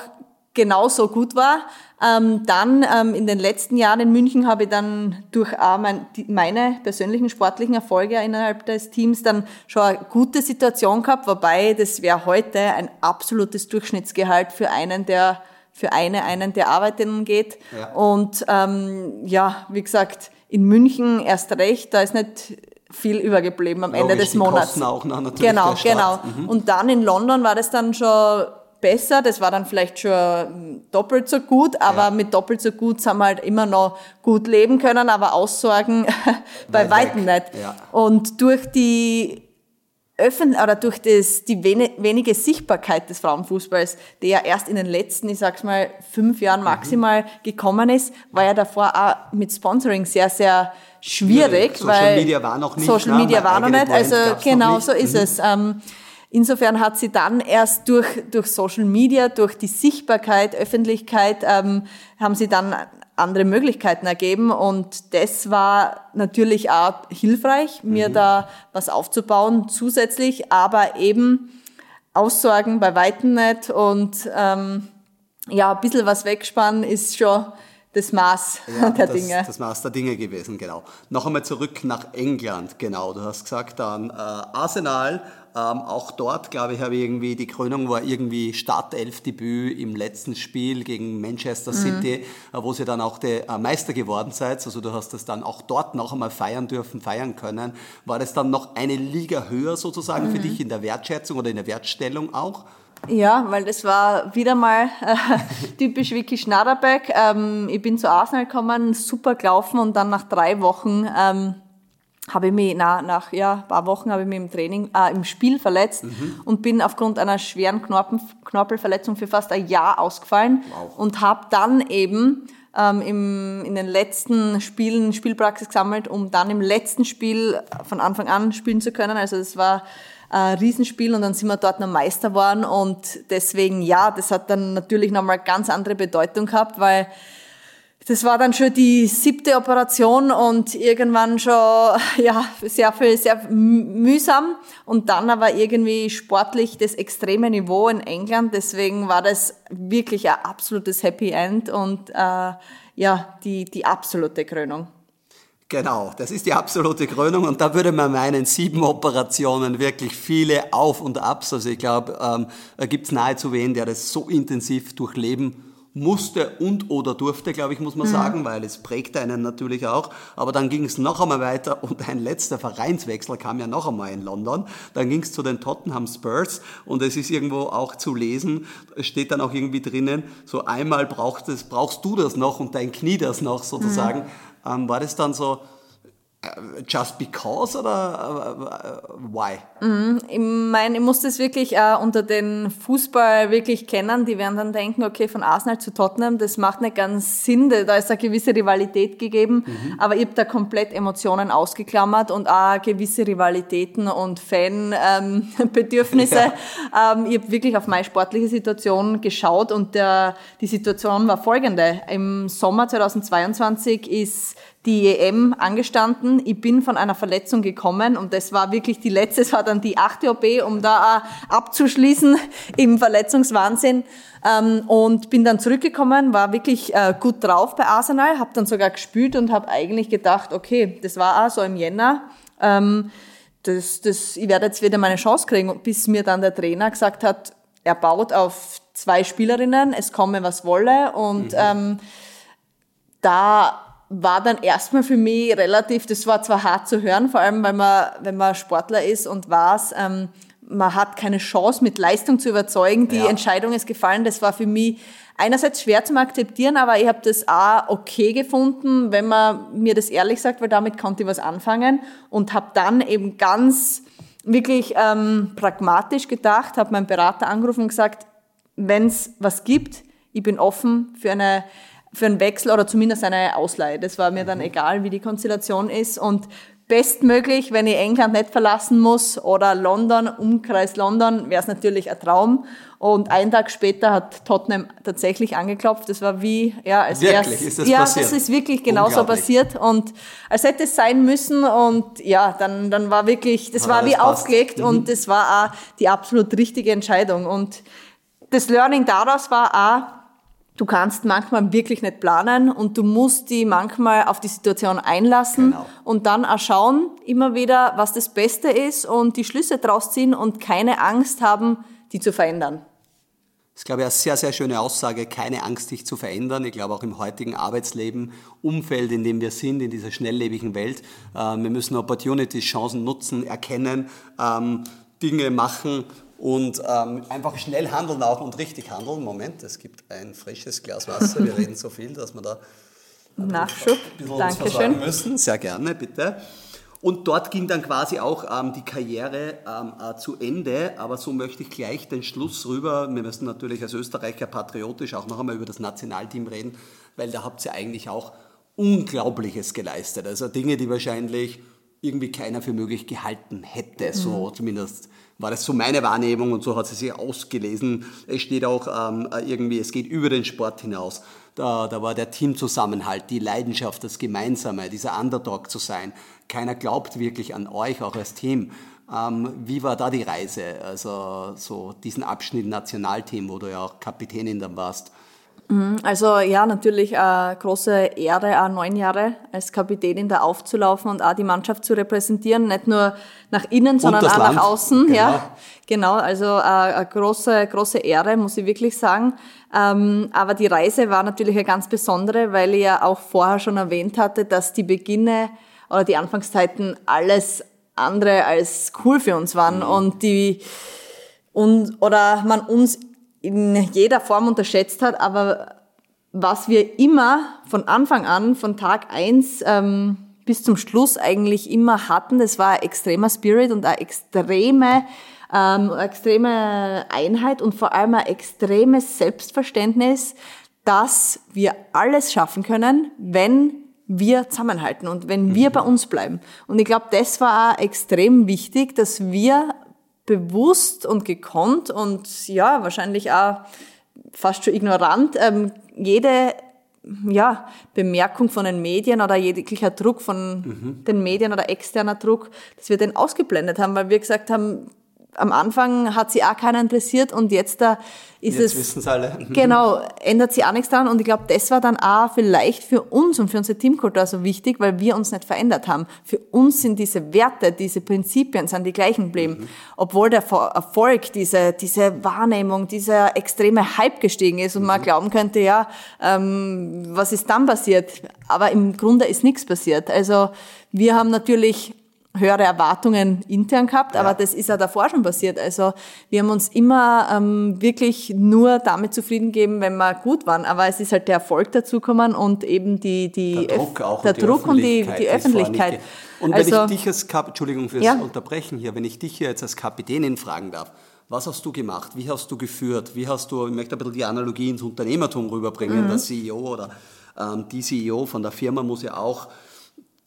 genauso gut war. Ähm, dann ähm, in den letzten Jahren in München habe ich dann durch äh, mein, die, meine persönlichen sportlichen Erfolge innerhalb des Teams dann schon eine gute Situation gehabt, wobei das wäre heute ein absolutes Durchschnittsgehalt für einen, der für eine, einen, der arbeiten geht. Ja. Und ähm, ja, wie gesagt, in München erst recht, da ist nicht viel übergeblieben am Logisch, Ende des Monats. Kosten auch noch natürlich genau, genau. Mhm. Und dann in London war das dann schon besser. Das war dann vielleicht schon doppelt so gut, aber ja. mit doppelt so gut haben wir halt immer noch gut leben können, aber Aussorgen bei weitem nicht. Ja. Und durch die Öffn oder durch das, die wenige Sichtbarkeit des Frauenfußballs, der ja erst in den letzten, ich sag's mal, fünf Jahren maximal mhm. gekommen ist, war ja davor auch mit Sponsoring sehr, sehr schwierig. Social weil Media war noch nicht. Social Media war noch nicht, also genau so ist mhm. es. Ähm, Insofern hat sie dann erst durch, durch Social Media, durch die Sichtbarkeit, Öffentlichkeit, ähm, haben sie dann andere Möglichkeiten ergeben und das war natürlich auch hilfreich, mir mhm. da was aufzubauen zusätzlich, aber eben Aussorgen bei Weitem nicht und ähm, ja, ein bisschen was wegspannen ist schon das Maß ja, der das, Dinge. Das Maß der Dinge gewesen, genau. Noch einmal zurück nach England, genau. Du hast gesagt, dann äh, Arsenal ähm, auch dort, glaube ich, habe ich irgendwie, die Krönung war irgendwie Startelf-Debüt im letzten Spiel gegen Manchester mhm. City, mhm. wo sie dann auch der äh, Meister geworden seid. Also du hast das dann auch dort noch einmal feiern dürfen, feiern können. War das dann noch eine Liga höher sozusagen mhm. für dich in der Wertschätzung oder in der Wertstellung auch? Ja, weil das war wieder mal äh, typisch Vicky Schnaderbeck. Ähm, ich bin zu Arsenal gekommen, super gelaufen und dann nach drei Wochen ähm, habe ich mich na, nach ja, ein paar Wochen habe ich mich im Training, äh, im Spiel verletzt mhm. und bin aufgrund einer schweren Knorpel, Knorpelverletzung für fast ein Jahr ausgefallen wow. und habe dann eben ähm, im, in den letzten Spielen Spielpraxis gesammelt, um dann im letzten Spiel von Anfang an spielen zu können. Also es war ein Riesenspiel und dann sind wir dort noch Meister geworden und deswegen ja, das hat dann natürlich nochmal ganz andere Bedeutung gehabt, weil das war dann schon die siebte Operation und irgendwann schon, ja, sehr viel, sehr mühsam und dann aber irgendwie sportlich das extreme Niveau in England. Deswegen war das wirklich ein absolutes Happy End und äh, ja, die, die absolute Krönung. Genau, das ist die absolute Krönung und da würde man meinen, sieben Operationen, wirklich viele Auf und Abs. Also ich glaube, ähm, da gibt es nahezu wen, der das so intensiv durchleben musste und oder durfte, glaube ich, muss man mhm. sagen, weil es prägt einen natürlich auch. Aber dann ging es noch einmal weiter und ein letzter Vereinswechsel kam ja noch einmal in London. Dann ging es zu den Tottenham Spurs und es ist irgendwo auch zu lesen, es steht dann auch irgendwie drinnen, so einmal braucht es, brauchst du das noch und dein Knie das noch sozusagen. Mhm. Ähm, war das dann so, just because oder uh, why? Mhm, ich meine, ich muss das wirklich äh, unter den Fußball wirklich kennen. Die werden dann denken, okay, von Arsenal zu Tottenham, das macht nicht ganz Sinn. Da ist eine gewisse Rivalität gegeben. Mhm. Aber ich habe da komplett Emotionen ausgeklammert und auch gewisse Rivalitäten und Fanbedürfnisse. Ähm, ja. ähm, ich habe wirklich auf meine sportliche Situation geschaut und der, die Situation war folgende. Im Sommer 2022 ist die EM angestanden. Ich bin von einer Verletzung gekommen und das war wirklich die letzte, es war dann die achte OP, um da abzuschließen im Verletzungswahnsinn. Ähm, und bin dann zurückgekommen, war wirklich äh, gut drauf bei Arsenal, habe dann sogar gespielt und habe eigentlich gedacht, okay, das war auch so im Jänner. Ähm, das, das, ich werde jetzt wieder meine Chance kriegen, bis mir dann der Trainer gesagt hat, er baut auf zwei Spielerinnen, es komme was wolle und mhm. ähm, da war dann erstmal für mich relativ, das war zwar hart zu hören, vor allem weil man, wenn man Sportler ist und weiß, ähm, man hat keine Chance mit Leistung zu überzeugen, die ja. Entscheidung ist gefallen, das war für mich einerseits schwer zum Akzeptieren, aber ich habe das auch okay gefunden, wenn man mir das ehrlich sagt, weil damit konnte ich was anfangen und habe dann eben ganz wirklich ähm, pragmatisch gedacht, habe meinen Berater angerufen und gesagt, wenn es was gibt, ich bin offen für eine für einen Wechsel oder zumindest eine Ausleihe. Das war mir dann mhm. egal, wie die Konstellation ist. Und bestmöglich, wenn ich England nicht verlassen muss oder London, Umkreis London, wäre es natürlich ein Traum. Und einen Tag später hat Tottenham tatsächlich angeklopft. Das war wie, ja, als wäre es. Ja, passiert? das ist wirklich genauso passiert. Und als hätte es sein müssen. Und ja, dann, dann war wirklich, das war wie aufgelegt mhm. und das war auch die absolut richtige Entscheidung. Und das Learning daraus war auch, Du kannst manchmal wirklich nicht planen und du musst die manchmal auf die Situation einlassen genau. und dann auch schauen, immer wieder, was das Beste ist und die Schlüsse draus ziehen und keine Angst haben, die zu verändern. Das ist, glaube ich, eine sehr, sehr schöne Aussage, keine Angst, dich zu verändern. Ich glaube auch im heutigen Arbeitsleben, Umfeld, in dem wir sind, in dieser schnelllebigen Welt, äh, wir müssen Opportunities, Chancen nutzen, erkennen, ähm, Dinge machen und ähm, einfach schnell handeln auch und richtig handeln. Moment, es gibt ein frisches Glas Wasser. Wir reden so viel, dass wir da Nachschub. Dankeschön. müssen. Sehr gerne, bitte. Und dort ging dann quasi auch ähm, die Karriere ähm, äh, zu Ende, aber so möchte ich gleich den Schluss rüber. Wir müssen natürlich als Österreicher patriotisch auch noch einmal über das Nationalteam reden, weil da habt ihr eigentlich auch Unglaubliches geleistet. Also Dinge, die wahrscheinlich irgendwie keiner für möglich gehalten hätte, so mhm. zumindest war das so meine Wahrnehmung und so hat sie sich ausgelesen. Es steht auch ähm, irgendwie, es geht über den Sport hinaus. Da, da war der Teamzusammenhalt, die Leidenschaft, das Gemeinsame, dieser Underdog zu sein. Keiner glaubt wirklich an euch, auch als Team. Ähm, wie war da die Reise? Also so diesen Abschnitt Nationalteam, wo du ja auch Kapitänin dann warst. Mhm, also ja, natürlich eine große Ehre, auch neun Jahre als Kapitänin da aufzulaufen und auch die Mannschaft zu repräsentieren, nicht nur nach innen, sondern auch Land. nach außen. Genau. Ja, genau. Also äh, eine große, große Ehre, muss ich wirklich sagen. Ähm, aber die Reise war natürlich eine ganz besondere, weil ich ja auch vorher schon erwähnt hatte, dass die Beginne oder die Anfangszeiten alles andere als cool für uns waren mhm. und die und oder man uns in jeder Form unterschätzt hat, aber was wir immer von Anfang an, von Tag eins ähm, bis zum Schluss eigentlich immer hatten. Das war ein extremer Spirit und eine extreme, ähm, eine extreme Einheit und vor allem ein extremes Selbstverständnis, dass wir alles schaffen können, wenn wir zusammenhalten und wenn wir mhm. bei uns bleiben. Und ich glaube, das war extrem wichtig, dass wir bewusst und gekonnt und ja, wahrscheinlich auch fast schon ignorant ähm, jede ja, Bemerkung von den Medien oder jeglicher Druck von mhm. den Medien oder externer Druck, dass wir den ausgeblendet haben, weil wir gesagt haben, am Anfang hat sie auch keiner interessiert und jetzt da ist jetzt es. wissen es alle. Genau, ändert sich auch nichts dran und ich glaube, das war dann auch vielleicht für uns und für unsere Teamkultur so wichtig, weil wir uns nicht verändert haben. Für uns sind diese Werte, diese Prinzipien sind die gleichen geblieben. Mhm. Obwohl der Erfolg, diese, diese Wahrnehmung, dieser extreme Hype gestiegen ist und mhm. man glauben könnte, ja, ähm, was ist dann passiert? Aber im Grunde ist nichts passiert. Also wir haben natürlich höhere Erwartungen intern gehabt, ja. aber das ist ja davor schon passiert. Also wir haben uns immer ähm, wirklich nur damit zufrieden gegeben, wenn wir gut waren. Aber es ist halt der Erfolg dazugekommen und eben die, die der Druck, auch der und Druck und die, die Öffentlichkeit. Und wenn also, ich dich als Kap Entschuldigung fürs ja. Unterbrechen hier, wenn ich dich hier jetzt als Kapitänin fragen darf, was hast du gemacht? Wie hast du geführt? Wie hast du, ich möchte ein bisschen die Analogie ins Unternehmertum rüberbringen, mhm. der CEO oder ähm, die CEO von der Firma muss ja auch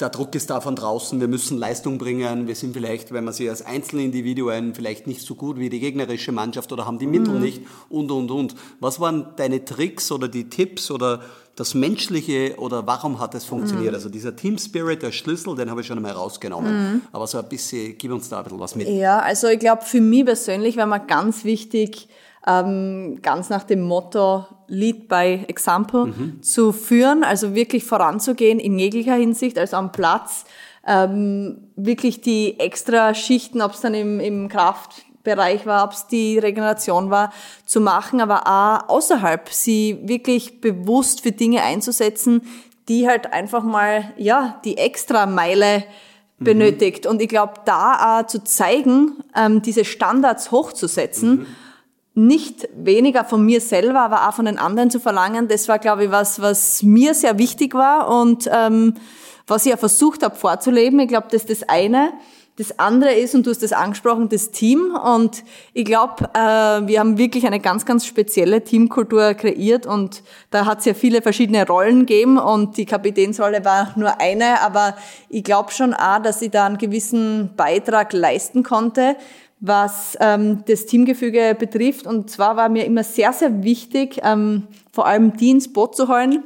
der Druck ist da von draußen, wir müssen Leistung bringen, wir sind vielleicht, wenn man sie als Einzelindividuen vielleicht nicht so gut wie die gegnerische Mannschaft oder haben die Mittel mhm. nicht und, und, und. Was waren deine Tricks oder die Tipps oder das Menschliche oder warum hat es funktioniert? Mhm. Also dieser Team Spirit, der Schlüssel, den habe ich schon einmal rausgenommen. Mhm. Aber so ein bisschen, gib uns da ein bisschen was mit. Ja, also ich glaube, für mich persönlich war mir ganz wichtig, ganz nach dem Motto Lead by Example mhm. zu führen, also wirklich voranzugehen in jeglicher Hinsicht, also am Platz, ähm, wirklich die extra Schichten, ob es dann im, im Kraftbereich war, ob es die Regeneration war, zu machen, aber auch außerhalb, sie wirklich bewusst für Dinge einzusetzen, die halt einfach mal, ja, die extra Meile mhm. benötigt. Und ich glaube, da auch zu zeigen, ähm, diese Standards hochzusetzen, mhm nicht weniger von mir selber, aber auch von den anderen zu verlangen, das war, glaube ich, was, was mir sehr wichtig war und ähm, was ich ja versucht habe vorzuleben. Ich glaube, das ist das eine. Das andere ist, und du hast das angesprochen, das Team. Und ich glaube, äh, wir haben wirklich eine ganz, ganz spezielle Teamkultur kreiert. Und da hat es ja viele verschiedene Rollen gegeben. Und die Kapitänsrolle war nur eine. Aber ich glaube schon auch, dass ich da einen gewissen Beitrag leisten konnte, was ähm, das Teamgefüge betrifft. Und zwar war mir immer sehr, sehr wichtig, ähm, vor allem die ins Boot zu holen,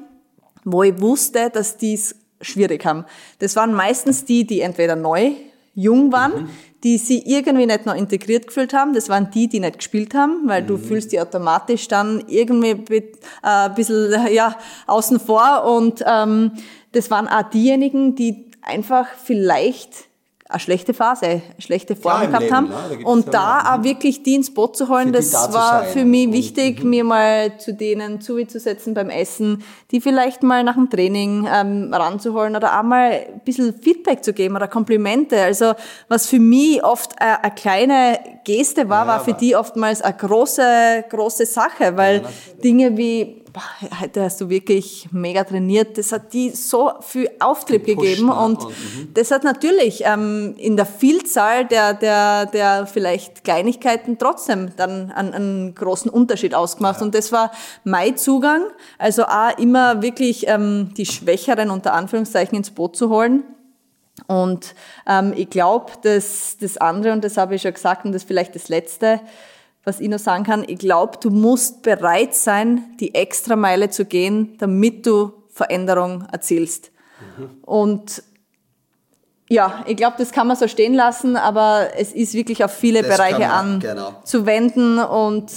wo ich wusste, dass die es schwierig haben. Das waren meistens die, die entweder neu, jung waren, mhm. die sie irgendwie nicht noch integriert gefühlt haben. Das waren die, die nicht gespielt haben, weil mhm. du fühlst die automatisch dann irgendwie äh, ein bisschen ja, außen vor. Und ähm, das waren auch diejenigen, die einfach vielleicht eine schlechte Phase, eine schlechte Form gehabt Leben, haben. Ne? Da und da auch wirklich die ins Boot zu holen, das da war für mich wichtig, und, mir mal zu denen zuzusetzen beim Essen, die vielleicht mal nach dem Training ähm, ranzuholen oder auch mal ein bisschen Feedback zu geben oder Komplimente. Also was für mich oft eine, eine kleine Geste war, ja, war für die oftmals eine große, große Sache, weil ja, Dinge wie boah, heute hast du wirklich mega trainiert. Das hat die so viel Auftrieb gegeben und, und mhm. das hat natürlich ähm, in der Vielzahl der, der, der vielleicht Kleinigkeiten trotzdem dann einen, einen großen Unterschied ausgemacht. Ja. Und das war mein Zugang, also auch immer wirklich ähm, die Schwächeren unter Anführungszeichen ins Boot zu holen. Und ähm, ich glaube, dass das andere, und das habe ich schon gesagt, und das ist vielleicht das Letzte, was ich noch sagen kann, ich glaube, du musst bereit sein, die extra Meile zu gehen, damit du Veränderung erzielst. Mhm. Und ja, ich glaube, das kann man so stehen lassen, aber es ist wirklich auf viele das Bereiche anzuwenden genau. und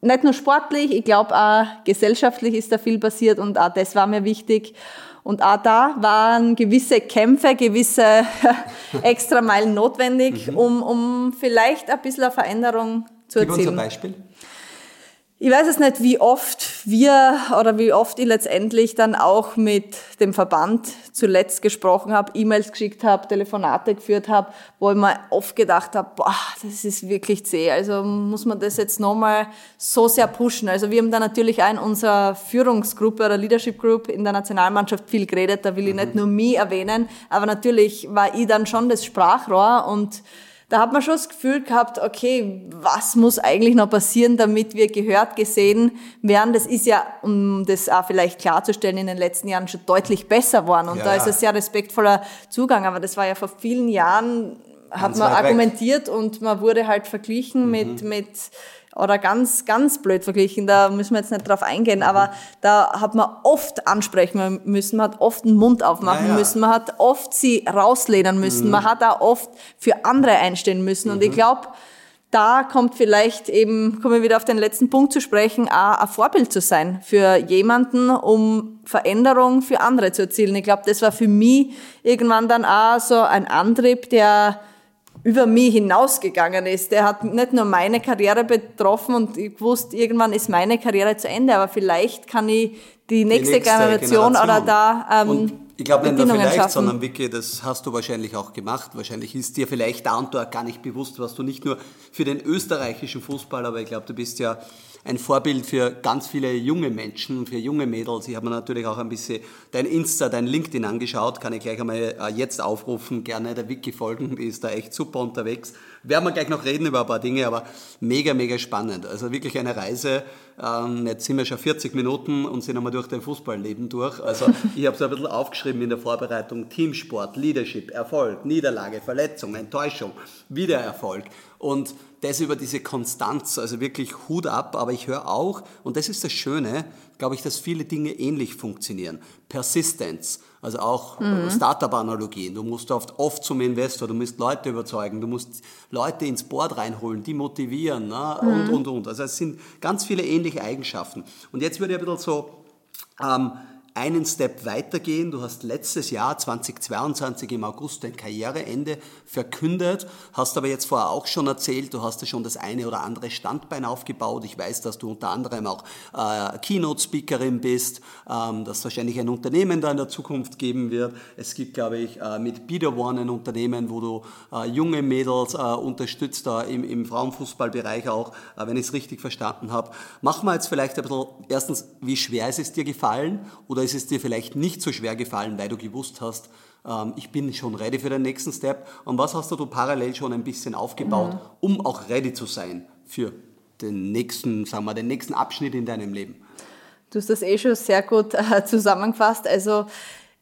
nicht nur sportlich, ich glaube auch gesellschaftlich ist da viel passiert und auch das war mir wichtig. Und auch da waren gewisse Kämpfe, gewisse Extrameilen notwendig, mhm. um, um vielleicht ein bisschen eine Veränderung zu erzielen. Gib uns ein Beispiel. Ich weiß es nicht, wie oft wir oder wie oft ich letztendlich dann auch mit dem Verband zuletzt gesprochen habe, E-Mails geschickt habe, Telefonate geführt habe, wo ich mir oft gedacht habe, boah, das ist wirklich zäh. Also muss man das jetzt nochmal so sehr pushen. Also wir haben da natürlich auch in unserer Führungsgruppe oder Leadership Group in der Nationalmannschaft viel geredet. Da will ich nicht nur mich erwähnen, aber natürlich war ich dann schon das Sprachrohr und da hat man schon das Gefühl gehabt, okay, was muss eigentlich noch passieren, damit wir gehört, gesehen werden. Das ist ja, um das auch vielleicht klarzustellen, in den letzten Jahren schon deutlich besser worden. Und ja. da ist ein sehr respektvoller Zugang. Aber das war ja vor vielen Jahren, hat man argumentiert weg. und man wurde halt verglichen mhm. mit, mit oder ganz, ganz blöd verglichen, da müssen wir jetzt nicht drauf eingehen, aber da hat man oft ansprechen müssen, man hat oft den Mund aufmachen ja, ja. müssen, man hat oft sie rauslehnen müssen, mhm. man hat da oft für andere einstehen müssen und ich mhm. glaube, da kommt vielleicht eben, kommen wir wieder auf den letzten Punkt zu sprechen, auch ein Vorbild zu sein für jemanden, um Veränderung für andere zu erzielen. Ich glaube, das war für mich irgendwann dann auch so ein Antrieb, der über mich hinausgegangen ist. Der hat nicht nur meine Karriere betroffen und ich wusste, irgendwann ist meine Karriere zu Ende, aber vielleicht kann ich die nächste, die nächste Generation, Generation, oder da ähm, ich glaube nicht nur vielleicht, schaffen. sondern Vicky, das hast du wahrscheinlich auch gemacht. Wahrscheinlich ist dir vielleicht da und dort gar nicht bewusst, was du nicht nur für den österreichischen Fußball, aber ich glaube, du bist ja ein Vorbild für ganz viele junge Menschen, für junge Mädels. Ich habe mir natürlich auch ein bisschen dein Insta, dein LinkedIn angeschaut, kann ich gleich einmal äh, jetzt aufrufen, gerne der Wiki folgen, die ist da echt super unterwegs. Werden wir gleich noch reden über ein paar Dinge, aber mega, mega spannend. Also wirklich eine Reise. Ähm, jetzt sind wir schon 40 Minuten und sind einmal durch dein Fußballleben durch. Also ich habe so ein bisschen aufgeschrieben in der Vorbereitung, Teamsport, Leadership, Erfolg, Niederlage, Verletzung, Enttäuschung, Wiedererfolg. Und das über diese Konstanz, also wirklich Hut ab, aber ich höre auch, und das ist das Schöne, glaube ich, dass viele Dinge ähnlich funktionieren. Persistence, also auch mhm. Startup-Analogien. Du musst oft, oft zum Investor, du musst Leute überzeugen, du musst Leute ins Board reinholen, die motivieren ne? mhm. und, und, und. Also es sind ganz viele ähnliche Eigenschaften. Und jetzt würde ich ein bisschen so... Ähm, einen Step weitergehen. Du hast letztes Jahr 2022 im August dein Karriereende verkündet, hast aber jetzt vorher auch schon erzählt, du hast ja schon das eine oder andere Standbein aufgebaut. Ich weiß, dass du unter anderem auch äh, Keynote-Speakerin bist, ähm, dass es wahrscheinlich ein Unternehmen da in der Zukunft geben wird. Es gibt, glaube ich, äh, mit Be One ein Unternehmen, wo du äh, junge Mädels äh, unterstützt, da im, im Frauenfußballbereich auch, äh, wenn ich es richtig verstanden habe. Machen wir jetzt vielleicht ein bisschen, erstens, wie schwer ist es dir gefallen oder ist es dir vielleicht nicht so schwer gefallen, weil du gewusst hast, ähm, ich bin schon ready für den nächsten Step? Und was hast du parallel schon ein bisschen aufgebaut, mhm. um auch ready zu sein für den nächsten, sagen wir, den nächsten Abschnitt in deinem Leben? Du hast das eh schon sehr gut äh, zusammengefasst. Also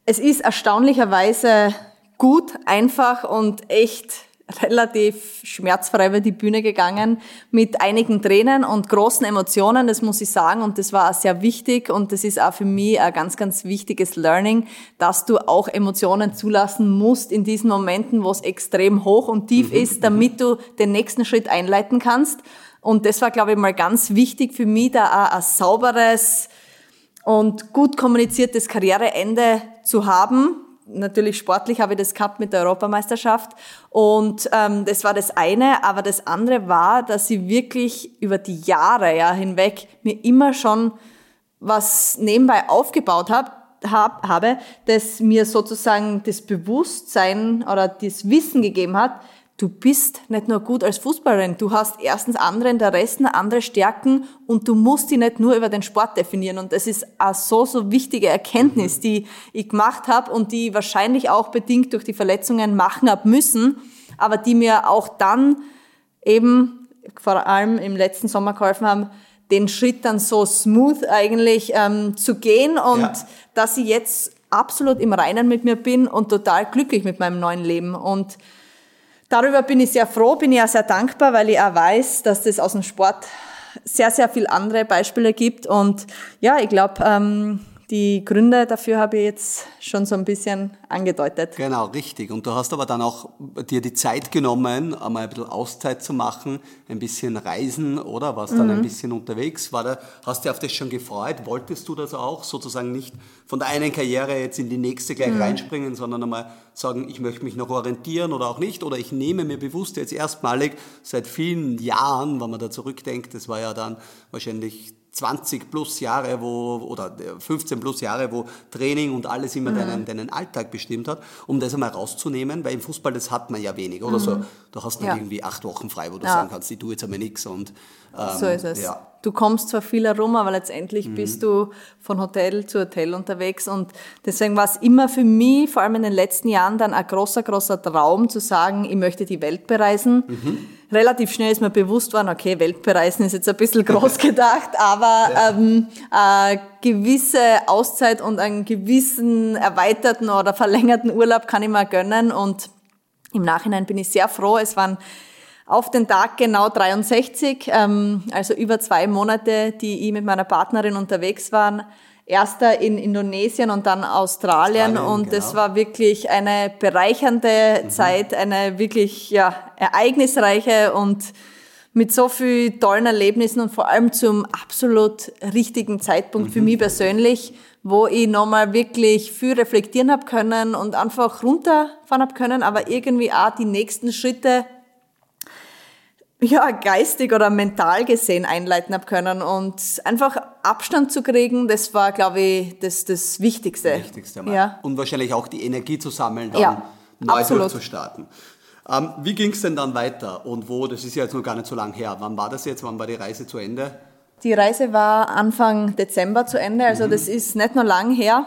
es ist erstaunlicherweise gut, einfach und echt relativ schmerzfrei über die Bühne gegangen mit einigen Tränen und großen Emotionen, das muss ich sagen. Und das war auch sehr wichtig und das ist auch für mich ein ganz, ganz wichtiges Learning, dass du auch Emotionen zulassen musst in diesen Momenten, wo es extrem hoch und tief mhm. ist, damit du den nächsten Schritt einleiten kannst. Und das war, glaube ich, mal ganz wichtig für mich, da auch ein sauberes und gut kommuniziertes Karriereende zu haben, natürlich sportlich habe ich das gehabt mit der Europameisterschaft. Und ähm, das war das eine, aber das andere war, dass ich wirklich über die Jahre ja, hinweg mir immer schon was nebenbei aufgebaut habe, hab, habe, das mir sozusagen das Bewusstsein oder das Wissen gegeben hat, du bist nicht nur gut als Fußballerin, du hast erstens andere Interessen, andere Stärken und du musst die nicht nur über den Sport definieren. Und das ist eine so, so wichtige Erkenntnis, die ich gemacht habe und die wahrscheinlich auch bedingt durch die Verletzungen machen habe müssen, aber die mir auch dann eben vor allem im letzten Sommer geholfen haben, den Schritt dann so smooth eigentlich ähm, zu gehen und ja. dass ich jetzt absolut im Reinen mit mir bin und total glücklich mit meinem neuen Leben. Und Darüber bin ich sehr froh, bin ich auch sehr dankbar, weil ich auch weiß, dass das aus dem Sport sehr, sehr viel andere Beispiele gibt. Und ja, ich glaube, ähm, die Gründe dafür habe ich jetzt schon so ein bisschen angedeutet. Genau, richtig. Und du hast aber dann auch dir die Zeit genommen, einmal ein bisschen Auszeit zu machen, ein bisschen reisen, oder? Warst dann ein mhm. bisschen unterwegs. War da, hast du auf das schon gefreut? Wolltest du das auch? Sozusagen nicht von der einen Karriere jetzt in die nächste gleich mhm. reinspringen, sondern einmal sagen, ich möchte mich noch orientieren oder auch nicht. Oder ich nehme mir bewusst jetzt erstmalig seit vielen Jahren, wenn man da zurückdenkt, das war ja dann wahrscheinlich 20 plus Jahre, wo, oder 15 plus Jahre, wo Training und alles immer mhm. deinen, deinen Alltag bestimmt hat, um das einmal rauszunehmen, weil im Fußball das hat man ja wenig, oder mhm. so. Du hast dann ja. irgendwie acht Wochen frei, wo du ja. sagen kannst, ich tue jetzt einmal nichts und ähm, so ist es. Ja. Du kommst zwar viel herum, aber letztendlich mhm. bist du von Hotel zu Hotel unterwegs und deswegen war es immer für mich, vor allem in den letzten Jahren, dann ein großer, großer Traum zu sagen, ich möchte die Welt bereisen. Mhm. Relativ schnell ist mir bewusst worden, okay, Welt bereisen ist jetzt ein bisschen groß gedacht, aber ja. ähm, eine gewisse Auszeit und einen gewissen erweiterten oder verlängerten Urlaub kann ich mir gönnen und im Nachhinein bin ich sehr froh. Es waren auf den Tag genau 63, ähm, also über zwei Monate, die ich mit meiner Partnerin unterwegs waren. Erster in Indonesien und dann Australien, Australien und genau. war wirklich eine bereichernde mhm. Zeit, eine wirklich ja ereignisreiche und mit so viel tollen Erlebnissen und vor allem zum absolut richtigen Zeitpunkt mhm. für mich persönlich, wo ich nochmal wirklich viel reflektieren hab können und einfach runterfahren hab können, aber irgendwie auch die nächsten Schritte ja, geistig oder mental gesehen einleiten habe können und einfach Abstand zu kriegen, das war, glaube ich, das, das Wichtigste. Wichtigste mal. Ja. Und wahrscheinlich auch die Energie zu sammeln, dann ja, neu absolut. durchzustarten. Ähm, wie ging es denn dann weiter und wo? Das ist ja jetzt noch gar nicht so lange her. Wann war das jetzt? Wann war die Reise zu Ende? Die Reise war Anfang Dezember zu Ende, also mhm. das ist nicht nur lang her.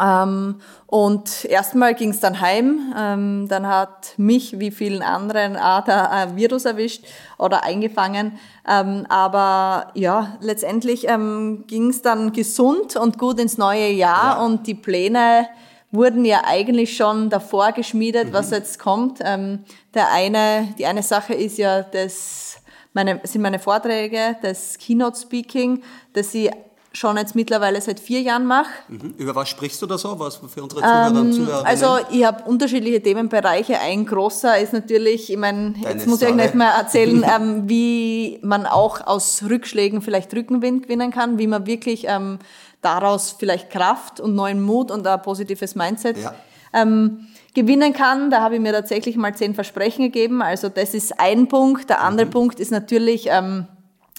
Ähm, und erstmal ging es dann heim. Ähm, dann hat mich, wie vielen anderen, auch der Virus erwischt oder eingefangen. Ähm, aber ja, letztendlich ähm, ging es dann gesund und gut ins neue Jahr ja. und die Pläne wurden ja eigentlich schon davor geschmiedet, mhm. was jetzt kommt. Ähm, der eine, die eine Sache ist ja das, meine, sind meine Vorträge, das Keynote Speaking, dass ich schon jetzt mittlerweile seit vier Jahren mache. Mhm. Über was sprichst du da so? Was für unsere Zuhörer und ähm, Zuhörerinnen? Also ich habe unterschiedliche Themenbereiche. Ein großer ist natürlich, ich meine, jetzt muss ich euch nicht mehr erzählen, ähm, wie man auch aus Rückschlägen vielleicht Rückenwind gewinnen kann, wie man wirklich ähm, daraus vielleicht Kraft und neuen Mut und ein positives Mindset ja. ähm, gewinnen kann. Da habe ich mir tatsächlich mal zehn Versprechen gegeben. Also das ist ein Punkt. Der andere mhm. Punkt ist natürlich ähm,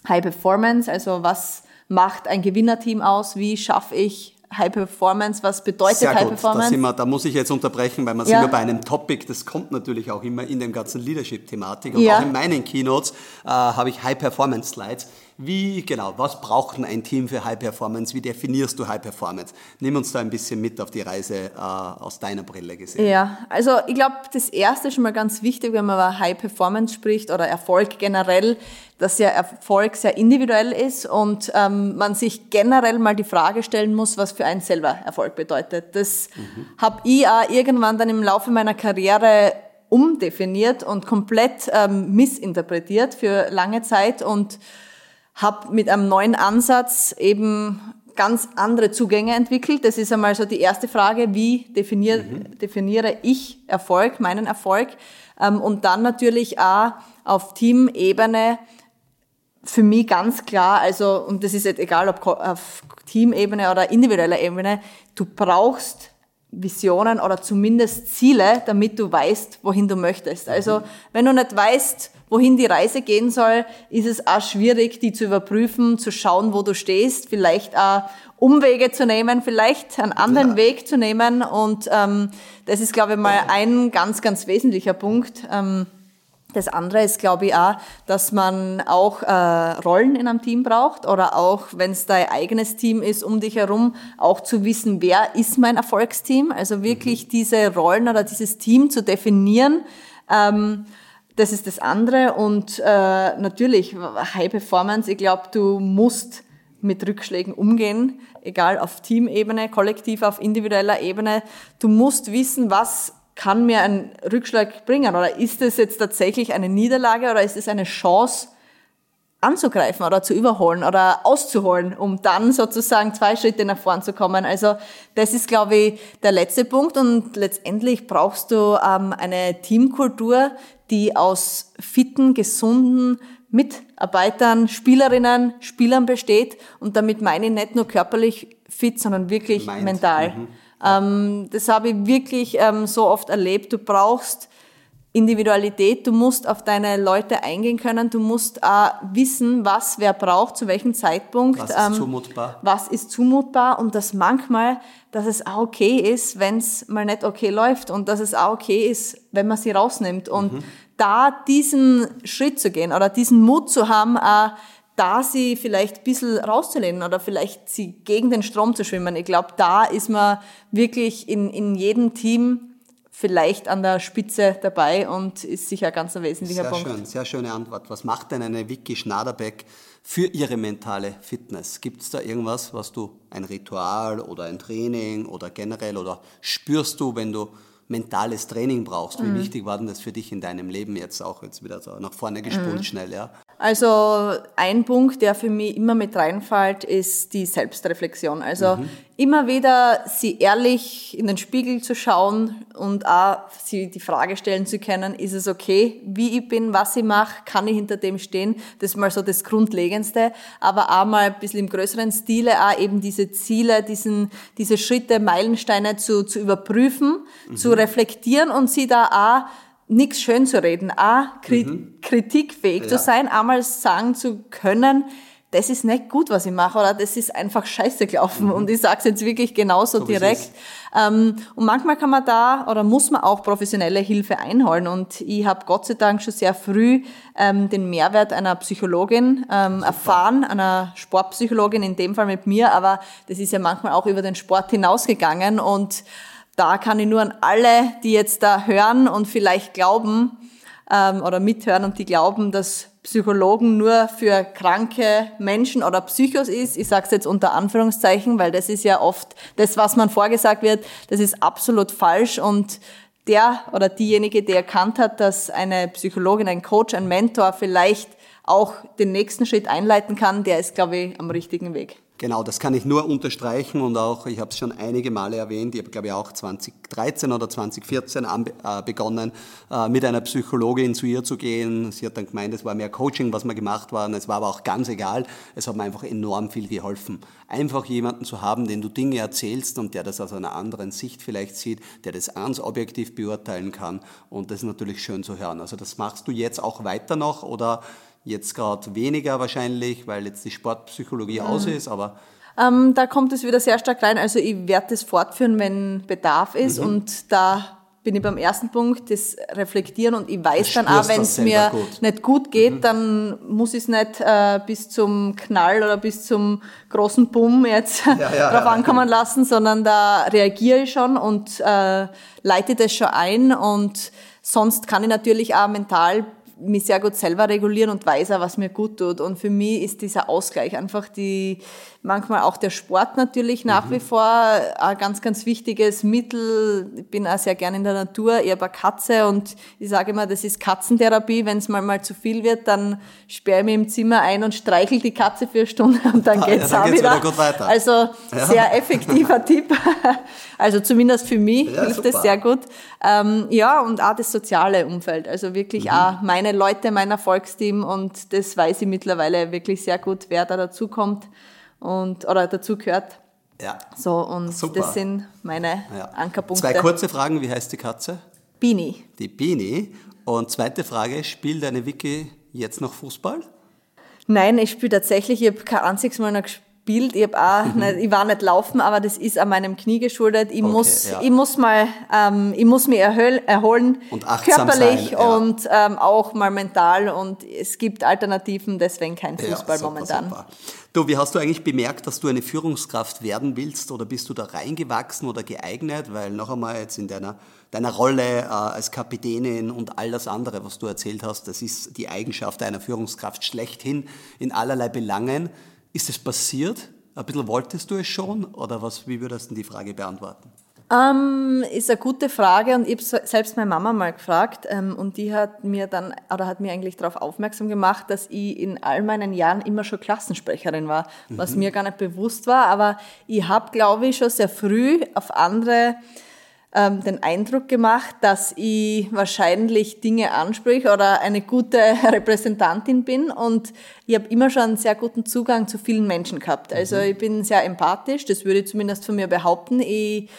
High Performance. Also was macht ein Gewinnerteam aus? Wie schaffe ich High Performance? Was bedeutet Sehr High gut. Performance? Da, wir, da, muss ich jetzt unterbrechen, weil wir ja. sind ja bei einem Topic, das kommt natürlich auch immer in dem ganzen Leadership-Thematik. Und ja. auch in meinen Keynotes äh, habe ich High Performance Slides. Wie genau, was braucht ein Team für High Performance? Wie definierst du High Performance? Nimm uns da ein bisschen mit auf die Reise äh, aus deiner Brille gesehen. Ja, also ich glaube, das Erste ist schon mal ganz wichtig, wenn man über High Performance spricht oder Erfolg generell, dass ja Erfolg sehr individuell ist und ähm, man sich generell mal die Frage stellen muss, was für einen selber Erfolg bedeutet. Das mhm. habe ich auch irgendwann dann im Laufe meiner Karriere umdefiniert und komplett ähm, missinterpretiert für lange Zeit und habe mit einem neuen Ansatz eben ganz andere Zugänge entwickelt. Das ist einmal so die erste Frage, wie definiere, mhm. definiere ich Erfolg, meinen Erfolg? Ähm, und dann natürlich auch auf Teamebene für mich ganz klar, also, und das ist jetzt egal, ob auf Teamebene oder individueller Ebene, du brauchst Visionen oder zumindest Ziele, damit du weißt, wohin du möchtest. Also, mhm. wenn du nicht weißt, wohin die Reise gehen soll, ist es auch schwierig, die zu überprüfen, zu schauen, wo du stehst, vielleicht auch Umwege zu nehmen, vielleicht einen anderen ja. Weg zu nehmen. Und ähm, das ist, glaube ich, mal ein ganz, ganz wesentlicher Punkt. Ähm, das andere ist, glaube ich, auch, dass man auch äh, Rollen in einem Team braucht oder auch, wenn es dein eigenes Team ist, um dich herum, auch zu wissen, wer ist mein Erfolgsteam. Also wirklich mhm. diese Rollen oder dieses Team zu definieren. Ähm, das ist das andere und äh, natürlich High Performance. Ich glaube, du musst mit Rückschlägen umgehen, egal auf Teamebene, kollektiv, auf individueller Ebene. Du musst wissen, was kann mir ein Rückschlag bringen oder ist es jetzt tatsächlich eine Niederlage oder ist es eine Chance, anzugreifen oder zu überholen oder auszuholen, um dann sozusagen zwei Schritte nach vorn zu kommen. Also das ist, glaube ich, der letzte Punkt und letztendlich brauchst du ähm, eine Teamkultur, die aus fitten, gesunden Mitarbeitern, Spielerinnen, Spielern besteht und damit meine ich nicht nur körperlich fit, sondern wirklich Mind. mental. Mhm. Ähm, das habe ich wirklich ähm, so oft erlebt. Du brauchst Individualität, du musst auf deine Leute eingehen können, du musst auch wissen, was wer braucht, zu welchem Zeitpunkt. Was ist ähm, zumutbar? Was ist zumutbar und dass manchmal, dass es auch okay ist, wenn es mal nicht okay läuft und dass es auch okay ist, wenn man sie rausnimmt. Und mhm. Da diesen Schritt zu gehen oder diesen Mut zu haben, äh, da sie vielleicht ein bisschen rauszulehnen oder vielleicht sie gegen den Strom zu schwimmen. Ich glaube, da ist man wirklich in, in jedem Team vielleicht an der Spitze dabei und ist sicher ein ganz wesentlicher sehr Punkt. Schön, sehr schöne Antwort. Was macht denn eine Vicky Schnaderbeck für ihre mentale Fitness? Gibt es da irgendwas, was du, ein Ritual oder ein Training oder generell oder spürst du, wenn du mentales Training brauchst? Wie mhm. wichtig war denn das für dich in deinem Leben jetzt auch jetzt wieder so nach vorne gespult mhm. schnell, ja? Also ein Punkt, der für mich immer mit reinfällt, ist die Selbstreflexion. Also mhm. immer wieder sie ehrlich in den Spiegel zu schauen und auch sie die Frage stellen zu können, ist es okay, wie ich bin, was ich mache, kann ich hinter dem stehen? Das ist mal so das Grundlegendste. Aber auch mal ein bisschen im größeren Stile auch eben diese Ziele, diesen, diese Schritte, Meilensteine zu, zu überprüfen, mhm. zu reflektieren und sie da auch nichts schön zu reden, auch krit mhm. kritikfähig ja. zu sein, einmal sagen zu können, das ist nicht gut, was ich mache, oder das ist einfach scheiße gelaufen. Mhm. Und ich sage es jetzt wirklich genauso so direkt. Ähm, und manchmal kann man da oder muss man auch professionelle Hilfe einholen. Und ich habe Gott sei Dank schon sehr früh ähm, den Mehrwert einer Psychologin ähm, erfahren, einer Sportpsychologin in dem Fall mit mir, aber das ist ja manchmal auch über den Sport hinausgegangen und da kann ich nur an alle, die jetzt da hören und vielleicht glauben ähm, oder mithören und die glauben, dass Psychologen nur für kranke Menschen oder Psychos ist. Ich sage es jetzt unter Anführungszeichen, weil das ist ja oft das, was man vorgesagt wird, das ist absolut falsch und der oder diejenige, der erkannt hat, dass eine Psychologin, ein Coach, ein Mentor vielleicht auch den nächsten Schritt einleiten kann, der ist, glaube ich, am richtigen Weg. Genau, das kann ich nur unterstreichen und auch, ich habe es schon einige Male erwähnt, ich habe glaube ich auch 2013 oder 2014 an, äh, begonnen, äh, mit einer Psychologin zu ihr zu gehen. Sie hat dann gemeint, es war mehr Coaching, was wir gemacht waren, es war aber auch ganz egal, es hat mir einfach enorm viel geholfen. Einfach jemanden zu haben, den du Dinge erzählst und der das aus einer anderen Sicht vielleicht sieht, der das ganz objektiv beurteilen kann und das ist natürlich schön zu hören. Also das machst du jetzt auch weiter noch oder Jetzt gerade weniger wahrscheinlich, weil jetzt die Sportpsychologie mhm. aus ist, aber ähm, da kommt es wieder sehr stark rein. Also ich werde es fortführen, wenn Bedarf ist mhm. und da bin ich beim ersten Punkt, das Reflektieren und ich weiß dann auch, wenn es mir gut. nicht gut geht, mhm. dann muss ich es nicht äh, bis zum Knall oder bis zum großen Bumm jetzt ja, ja, drauf ja, ankommen lassen, sondern da reagiere ich schon und äh, leite das schon ein und sonst kann ich natürlich auch mental mich sehr gut selber regulieren und weiß auch, was mir gut tut. Und für mich ist dieser Ausgleich einfach die, manchmal auch der Sport natürlich nach mhm. wie vor ein ganz, ganz wichtiges Mittel. Ich bin auch sehr gern in der Natur, ich habe eine Katze und ich sage immer, das ist Katzentherapie. Wenn es mal, mal zu viel wird, dann sperre ich mich im Zimmer ein und streichel die Katze für eine Stunde und dann ah, geht's ja, dann auch geht's wieder. wieder weiter. Also ja. sehr effektiver Tipp. Also zumindest für mich ja, hilft es sehr gut. Ähm, ja, und auch das soziale Umfeld. Also wirklich mhm. auch meine Leute, mein Erfolgsteam und das weiß ich mittlerweile wirklich sehr gut, wer da dazukommt und, oder dazu gehört. Ja. So, und Super. das sind meine ja. Ankerpunkte. Zwei kurze Fragen. Wie heißt die Katze? Bini. Die Bini. Und zweite Frage, spielt deine Vicky jetzt noch Fußball? Nein, ich spiele tatsächlich, ich habe kein einziges Mal noch gespielt Bild. Ich, hab auch mhm. nicht, ich war nicht laufen, aber das ist an meinem Knie geschuldet. Ich, okay, muss, ja. ich muss mal, ähm, ich muss mich erholen, und körperlich sein, ja. und ähm, auch mal mental. Und es gibt Alternativen, deswegen kein Fußball ja, super, momentan. Super. Du, wie hast du eigentlich bemerkt, dass du eine Führungskraft werden willst oder bist du da reingewachsen oder geeignet? Weil noch einmal jetzt in deiner, deiner Rolle äh, als Kapitänin und all das andere, was du erzählt hast, das ist die Eigenschaft einer Führungskraft schlechthin in allerlei Belangen. Ist es passiert? Ein bisschen wolltest du es schon? Oder was, wie würdest du die Frage beantworten? Ähm, ist eine gute Frage und ich habe selbst meine Mama mal gefragt ähm, und die hat mir dann, oder hat mir eigentlich darauf aufmerksam gemacht, dass ich in all meinen Jahren immer schon Klassensprecherin war, mhm. was mir gar nicht bewusst war, aber ich habe, glaube ich, schon sehr früh auf andere ähm, den Eindruck gemacht, dass ich wahrscheinlich Dinge anspreche oder eine gute Repräsentantin bin und ich habe immer schon einen sehr guten Zugang zu vielen Menschen gehabt. Also mhm. ich bin sehr empathisch, das würde ich zumindest von mir behaupten. Ich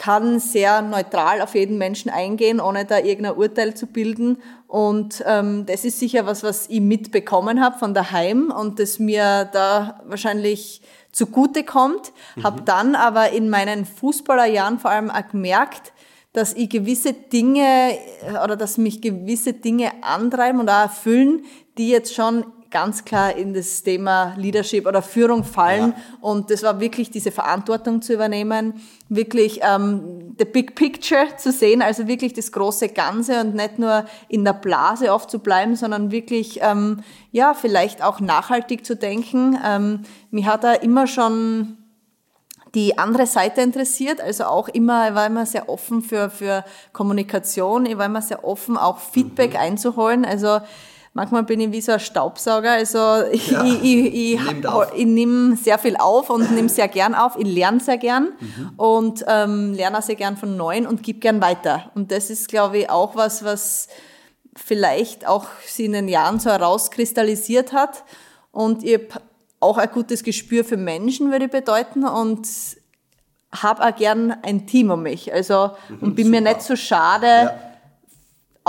kann sehr neutral auf jeden Menschen eingehen, ohne da irgendein Urteil zu bilden. Und ähm, das ist sicher was, was ich mitbekommen habe von daheim und das mir da wahrscheinlich zugute kommt. Mhm. Habe dann aber in meinen Fußballerjahren vor allem auch gemerkt, dass ich gewisse Dinge äh, oder dass mich gewisse Dinge antreiben und auch erfüllen, die jetzt schon ganz klar in das Thema Leadership oder Führung fallen. Ja. Und das war wirklich diese Verantwortung zu übernehmen, wirklich ähm, the big picture zu sehen, also wirklich das große Ganze und nicht nur in der Blase oft zu bleiben, sondern wirklich ähm, ja vielleicht auch nachhaltig zu denken. Ähm, mich hat da immer schon die andere Seite interessiert, also auch immer, ich war immer sehr offen für, für Kommunikation, ich war immer sehr offen, auch Feedback mhm. einzuholen. Also manchmal bin ich wie so ein Staubsauger. Also ich, ja, ich, ich, ich, ich nehme sehr viel auf und nehme sehr gern auf. Ich lerne sehr gern mhm. und ähm, lerne auch sehr gern von Neuen und gebe gern weiter. Und das ist, glaube ich, auch was, was vielleicht auch sie in den Jahren so herauskristallisiert hat. Und ich habe auch ein gutes Gespür für Menschen, würde ich bedeuten. Und habe auch gern ein Team um mich. Also, mhm, und bin super. mir nicht so schade, ja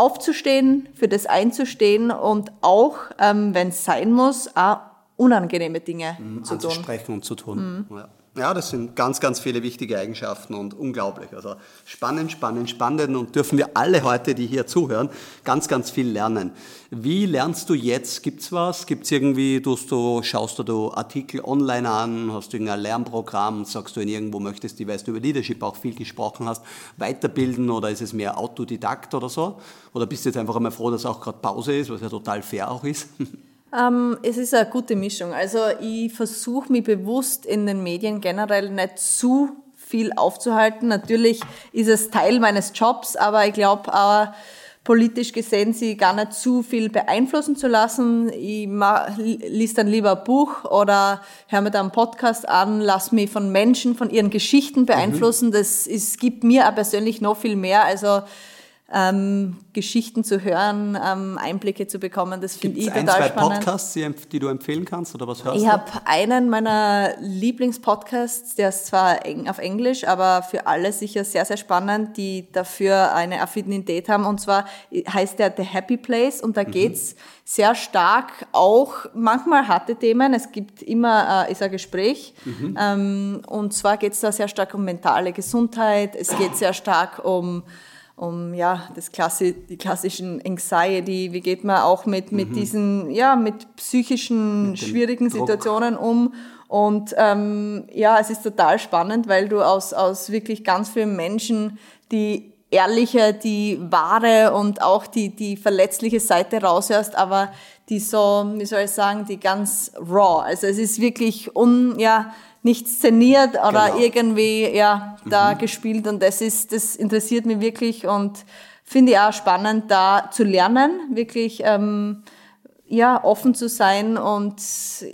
aufzustehen, für das einzustehen und auch, ähm, wenn es sein muss, auch unangenehme Dinge mhm, zu tun. Sprechen und zu tun. Mhm. Ja. Ja, das sind ganz, ganz viele wichtige Eigenschaften und unglaublich. Also spannend, spannend, spannend und dürfen wir alle heute, die hier zuhören, ganz, ganz viel lernen. Wie lernst du jetzt? Gibt's was? Gibt's irgendwie, tust du, schaust du, Artikel online an? Hast du irgendein Lernprogramm? Sagst du in irgendwo möchtest, die weißt du über Leadership auch viel gesprochen hast, weiterbilden oder ist es mehr Autodidakt oder so? Oder bist du jetzt einfach einmal froh, dass auch gerade Pause ist, was ja total fair auch ist? Ähm, es ist eine gute Mischung. Also ich versuche mich bewusst in den Medien generell nicht zu viel aufzuhalten. Natürlich ist es Teil meines Jobs, aber ich glaube auch politisch gesehen, sie gar nicht zu viel beeinflussen zu lassen. Ich liest dann lieber ein Buch oder höre mir da einen Podcast an, lass mich von Menschen, von ihren Geschichten beeinflussen. Mhm. Das ist, gibt mir auch persönlich noch viel mehr. Also ähm, Geschichten zu hören, ähm, Einblicke zu bekommen. Das finde ich total ein, zwei spannend. Podcasts, die, du empfehlen kannst oder was hörst ich du? Ich habe einen meiner Lieblingspodcasts, der ist zwar auf Englisch, aber für alle sicher sehr, sehr spannend, die dafür eine Affinität haben. Und zwar heißt der The Happy Place und da mhm. geht's sehr stark auch, manchmal harte Themen, es gibt immer äh, ist ein Gespräch. Mhm. Ähm, und zwar geht's da sehr stark um mentale Gesundheit, es geht sehr stark um um ja das Klassi die klassischen Anxiety, wie geht man auch mit mit mhm. diesen ja mit psychischen mit schwierigen Druck. Situationen um und ähm, ja es ist total spannend, weil du aus aus wirklich ganz vielen Menschen die ehrliche, die wahre und auch die die verletzliche Seite raushörst, aber die so wie soll ich sagen, die ganz raw. Also es ist wirklich un ja nicht szeniert oder genau. irgendwie ja da mhm. gespielt und das ist das interessiert mich wirklich und finde ich auch spannend da zu lernen wirklich ähm, ja offen zu sein und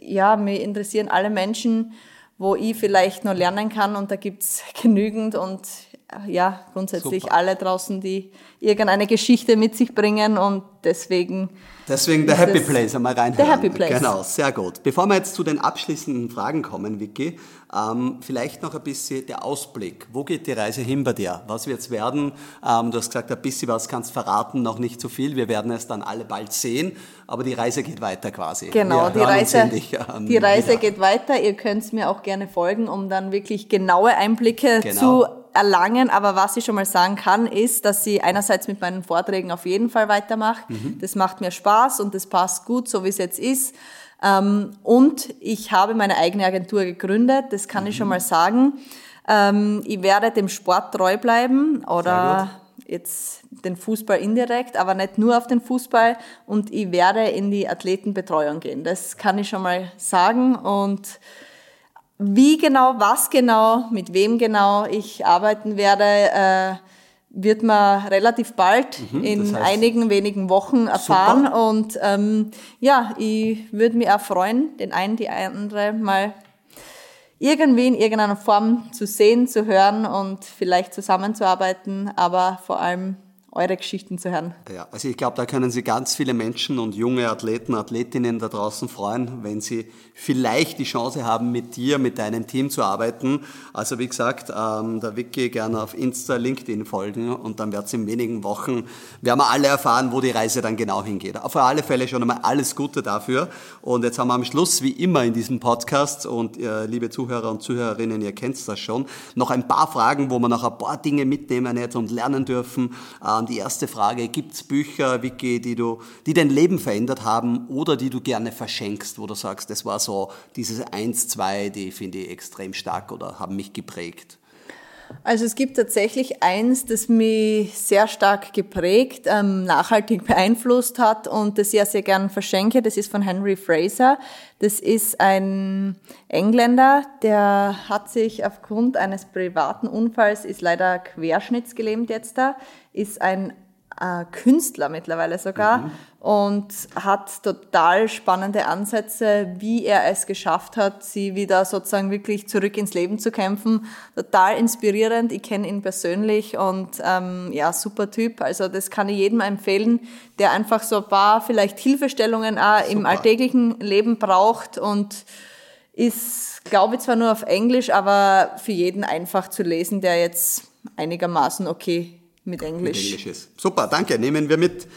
ja mir interessieren alle Menschen wo ich vielleicht noch lernen kann und da gibt's genügend und ja, grundsätzlich Super. alle draußen, die irgendeine Geschichte mit sich bringen und deswegen. Deswegen der Happy Place einmal rein. Der Happy Place. Genau, sehr gut. Bevor wir jetzt zu den abschließenden Fragen kommen, Vicky, ähm, vielleicht noch ein bisschen der Ausblick. Wo geht die Reise hin bei dir? Was wird es werden? Ähm, du hast gesagt, ein bisschen was kannst verraten, noch nicht zu so viel. Wir werden es dann alle bald sehen, aber die Reise geht weiter quasi. Genau, die Reise, dich, ähm, die Reise geht weiter. Ihr könnt mir auch gerne folgen, um dann wirklich genaue Einblicke genau. zu erlangen, aber was ich schon mal sagen kann, ist, dass ich einerseits mit meinen Vorträgen auf jeden Fall weitermache. Mhm. Das macht mir Spaß und das passt gut, so wie es jetzt ist. Ähm, und ich habe meine eigene Agentur gegründet, das kann mhm. ich schon mhm. mal sagen. Ähm, ich werde dem Sport treu bleiben oder jetzt den Fußball indirekt, aber nicht nur auf den Fußball und ich werde in die Athletenbetreuung gehen. Das kann ich schon mal sagen und wie genau, was genau, mit wem genau ich arbeiten werde, äh, wird man relativ bald mhm, in heißt, einigen wenigen Wochen erfahren. Super. Und ähm, ja, ich würde mich auch freuen, den einen, die andere mal irgendwie in irgendeiner Form zu sehen, zu hören und vielleicht zusammenzuarbeiten, aber vor allem eure Geschichten zu hören. Ja, also ich glaube, da können Sie ganz viele Menschen und junge Athleten, Athletinnen da draußen freuen, wenn sie vielleicht die Chance haben, mit dir, mit deinem Team zu arbeiten. Also wie gesagt, ähm, der Vicky gerne auf Insta, LinkedIn folgen und dann wird es in wenigen Wochen, werden wir alle erfahren, wo die Reise dann genau hingeht. Auf alle Fälle schon einmal alles Gute dafür. Und jetzt haben wir am Schluss, wie immer in diesem Podcast und äh, liebe Zuhörer und Zuhörerinnen, ihr kennt das schon, noch ein paar Fragen, wo wir noch ein paar Dinge mitnehmen jetzt und lernen dürfen. Äh, die erste Frage, gibt es Bücher, Vicky, die, du, die dein Leben verändert haben oder die du gerne verschenkst, wo du sagst, das war so diese eins, zwei, die finde ich extrem stark oder haben mich geprägt? Also es gibt tatsächlich eins, das mich sehr stark geprägt, ähm, nachhaltig beeinflusst hat und das ich ja sehr gern verschenke. Das ist von Henry Fraser. Das ist ein Engländer, der hat sich aufgrund eines privaten Unfalls, ist leider querschnittsgelähmt jetzt da, ist ein äh, Künstler mittlerweile sogar mhm. Und hat total spannende Ansätze, wie er es geschafft hat, sie wieder sozusagen wirklich zurück ins Leben zu kämpfen. Total inspirierend. Ich kenne ihn persönlich und ähm, ja, super Typ. Also das kann ich jedem empfehlen, der einfach so ein paar vielleicht Hilfestellungen auch im alltäglichen Leben braucht und ist, glaube ich, zwar nur auf Englisch, aber für jeden einfach zu lesen, der jetzt einigermaßen okay mit Englisch. Mit Englisch ist. Super, danke. Nehmen wir mit.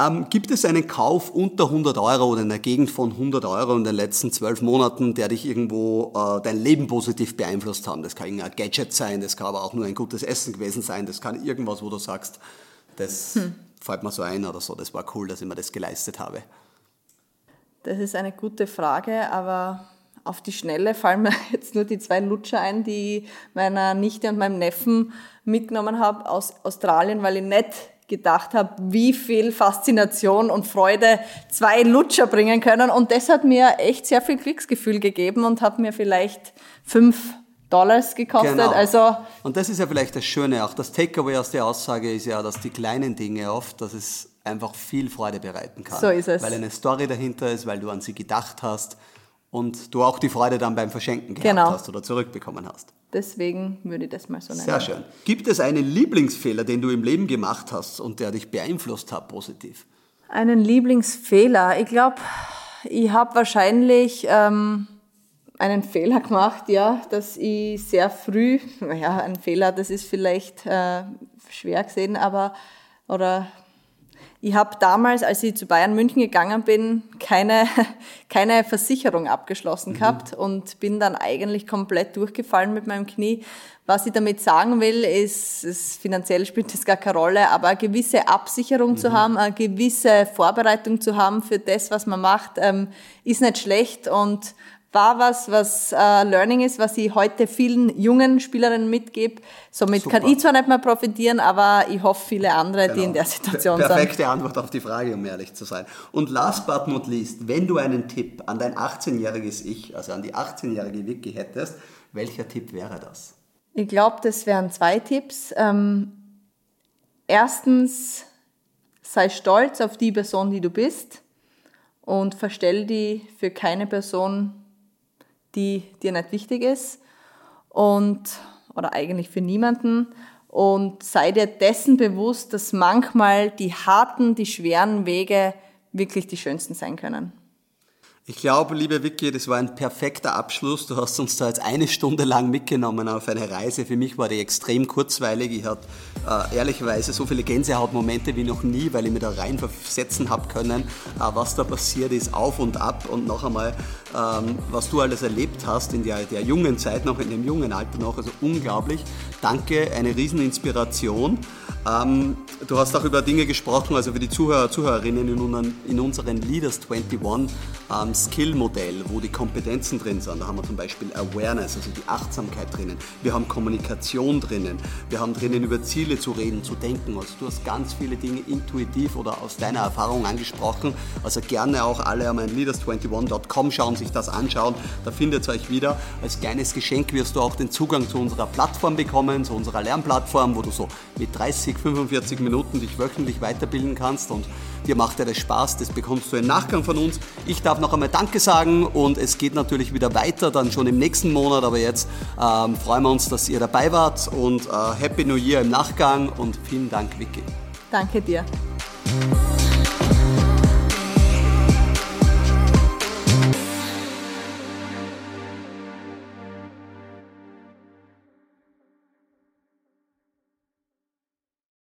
Ähm, gibt es einen Kauf unter 100 Euro oder in der Gegend von 100 Euro in den letzten zwölf Monaten, der dich irgendwo äh, dein Leben positiv beeinflusst haben? Das kann ein Gadget sein, das kann aber auch nur ein gutes Essen gewesen sein, das kann irgendwas, wo du sagst, das hm. fällt mir so ein oder so, das war cool, dass ich mir das geleistet habe. Das ist eine gute Frage, aber auf die Schnelle fallen mir jetzt nur die zwei Lutscher ein, die meiner Nichte und meinem Neffen mitgenommen habe aus Australien, weil ich nicht gedacht habe, wie viel Faszination und Freude zwei Lutscher bringen können. Und das hat mir echt sehr viel Glücksgefühl gegeben und hat mir vielleicht fünf Dollars gekostet. Genau. Also und das ist ja vielleicht das Schöne, auch das Takeaway aus der Aussage ist ja, dass die kleinen Dinge oft, dass es einfach viel Freude bereiten kann. So ist es. Weil eine Story dahinter ist, weil du an sie gedacht hast und du auch die Freude dann beim Verschenken gehabt genau. hast oder zurückbekommen hast. Deswegen würde ich das mal so nennen. Sehr schön. Gibt es einen Lieblingsfehler, den du im Leben gemacht hast und der dich beeinflusst hat positiv? Einen Lieblingsfehler? Ich glaube, ich habe wahrscheinlich ähm, einen Fehler gemacht, ja, dass ich sehr früh, ja, ein Fehler, das ist vielleicht äh, schwer gesehen, aber oder ich habe damals, als ich zu Bayern München gegangen bin, keine, keine Versicherung abgeschlossen mhm. gehabt und bin dann eigentlich komplett durchgefallen mit meinem Knie. Was ich damit sagen will, ist, ist finanziell spielt das gar keine Rolle, aber eine gewisse Absicherung mhm. zu haben, eine gewisse Vorbereitung zu haben für das, was man macht, ähm, ist nicht schlecht und war was, was äh, Learning ist, was ich heute vielen jungen Spielerinnen mitgebe. Somit Super. kann ich zwar nicht mehr profitieren, aber ich hoffe viele andere, genau. die in der Situation Perfekte sind. Perfekte Antwort auf die Frage, um ehrlich zu sein. Und last but not least, wenn du einen Tipp an dein 18-jähriges Ich, also an die 18-jährige Vicky hättest, welcher Tipp wäre das? Ich glaube, das wären zwei Tipps. Ähm, erstens, sei stolz auf die Person, die du bist und verstell die für keine Person die dir nicht wichtig ist und oder eigentlich für niemanden und sei dir dessen bewusst, dass manchmal die harten, die schweren Wege wirklich die schönsten sein können. Ich glaube, liebe Vicky, das war ein perfekter Abschluss. Du hast uns da jetzt eine Stunde lang mitgenommen auf eine Reise. Für mich war die extrem kurzweilig. Ich hatte äh, ehrlicherweise so viele Gänsehautmomente wie noch nie, weil ich mir da reinversetzen habe können, äh, was da passiert ist, auf und ab und noch einmal, ähm, was du alles erlebt hast in der, der jungen Zeit, noch in dem jungen Alter noch. Also unglaublich. Danke, eine Rieseninspiration. Ähm, du hast auch über Dinge gesprochen, also für die Zuhörer, Zuhörerinnen in, unseren, in unseren Leaders 21 ähm, Skill-Modell, wo die Kompetenzen drin sind. Da haben wir zum Beispiel Awareness, also die Achtsamkeit drinnen. Wir haben Kommunikation drinnen. Wir haben drinnen über Ziele zu reden, zu denken. Also du hast ganz viele Dinge intuitiv oder aus deiner Erfahrung angesprochen. Also gerne auch alle an leaders21.com schauen, sich das anschauen. Da findet ihr euch wieder. Als kleines Geschenk wirst du auch den Zugang zu unserer Plattform bekommen, zu unserer Lernplattform, wo du so mit 30, 45 Minuten dich wöchentlich weiterbilden kannst und dir macht ja das Spaß, das bekommst du im Nachgang von uns. Ich darf noch einmal Danke sagen und es geht natürlich wieder weiter, dann schon im nächsten Monat, aber jetzt ähm, freuen wir uns, dass ihr dabei wart und äh, Happy New Year im Nachgang und vielen Dank, Vicky. Danke dir.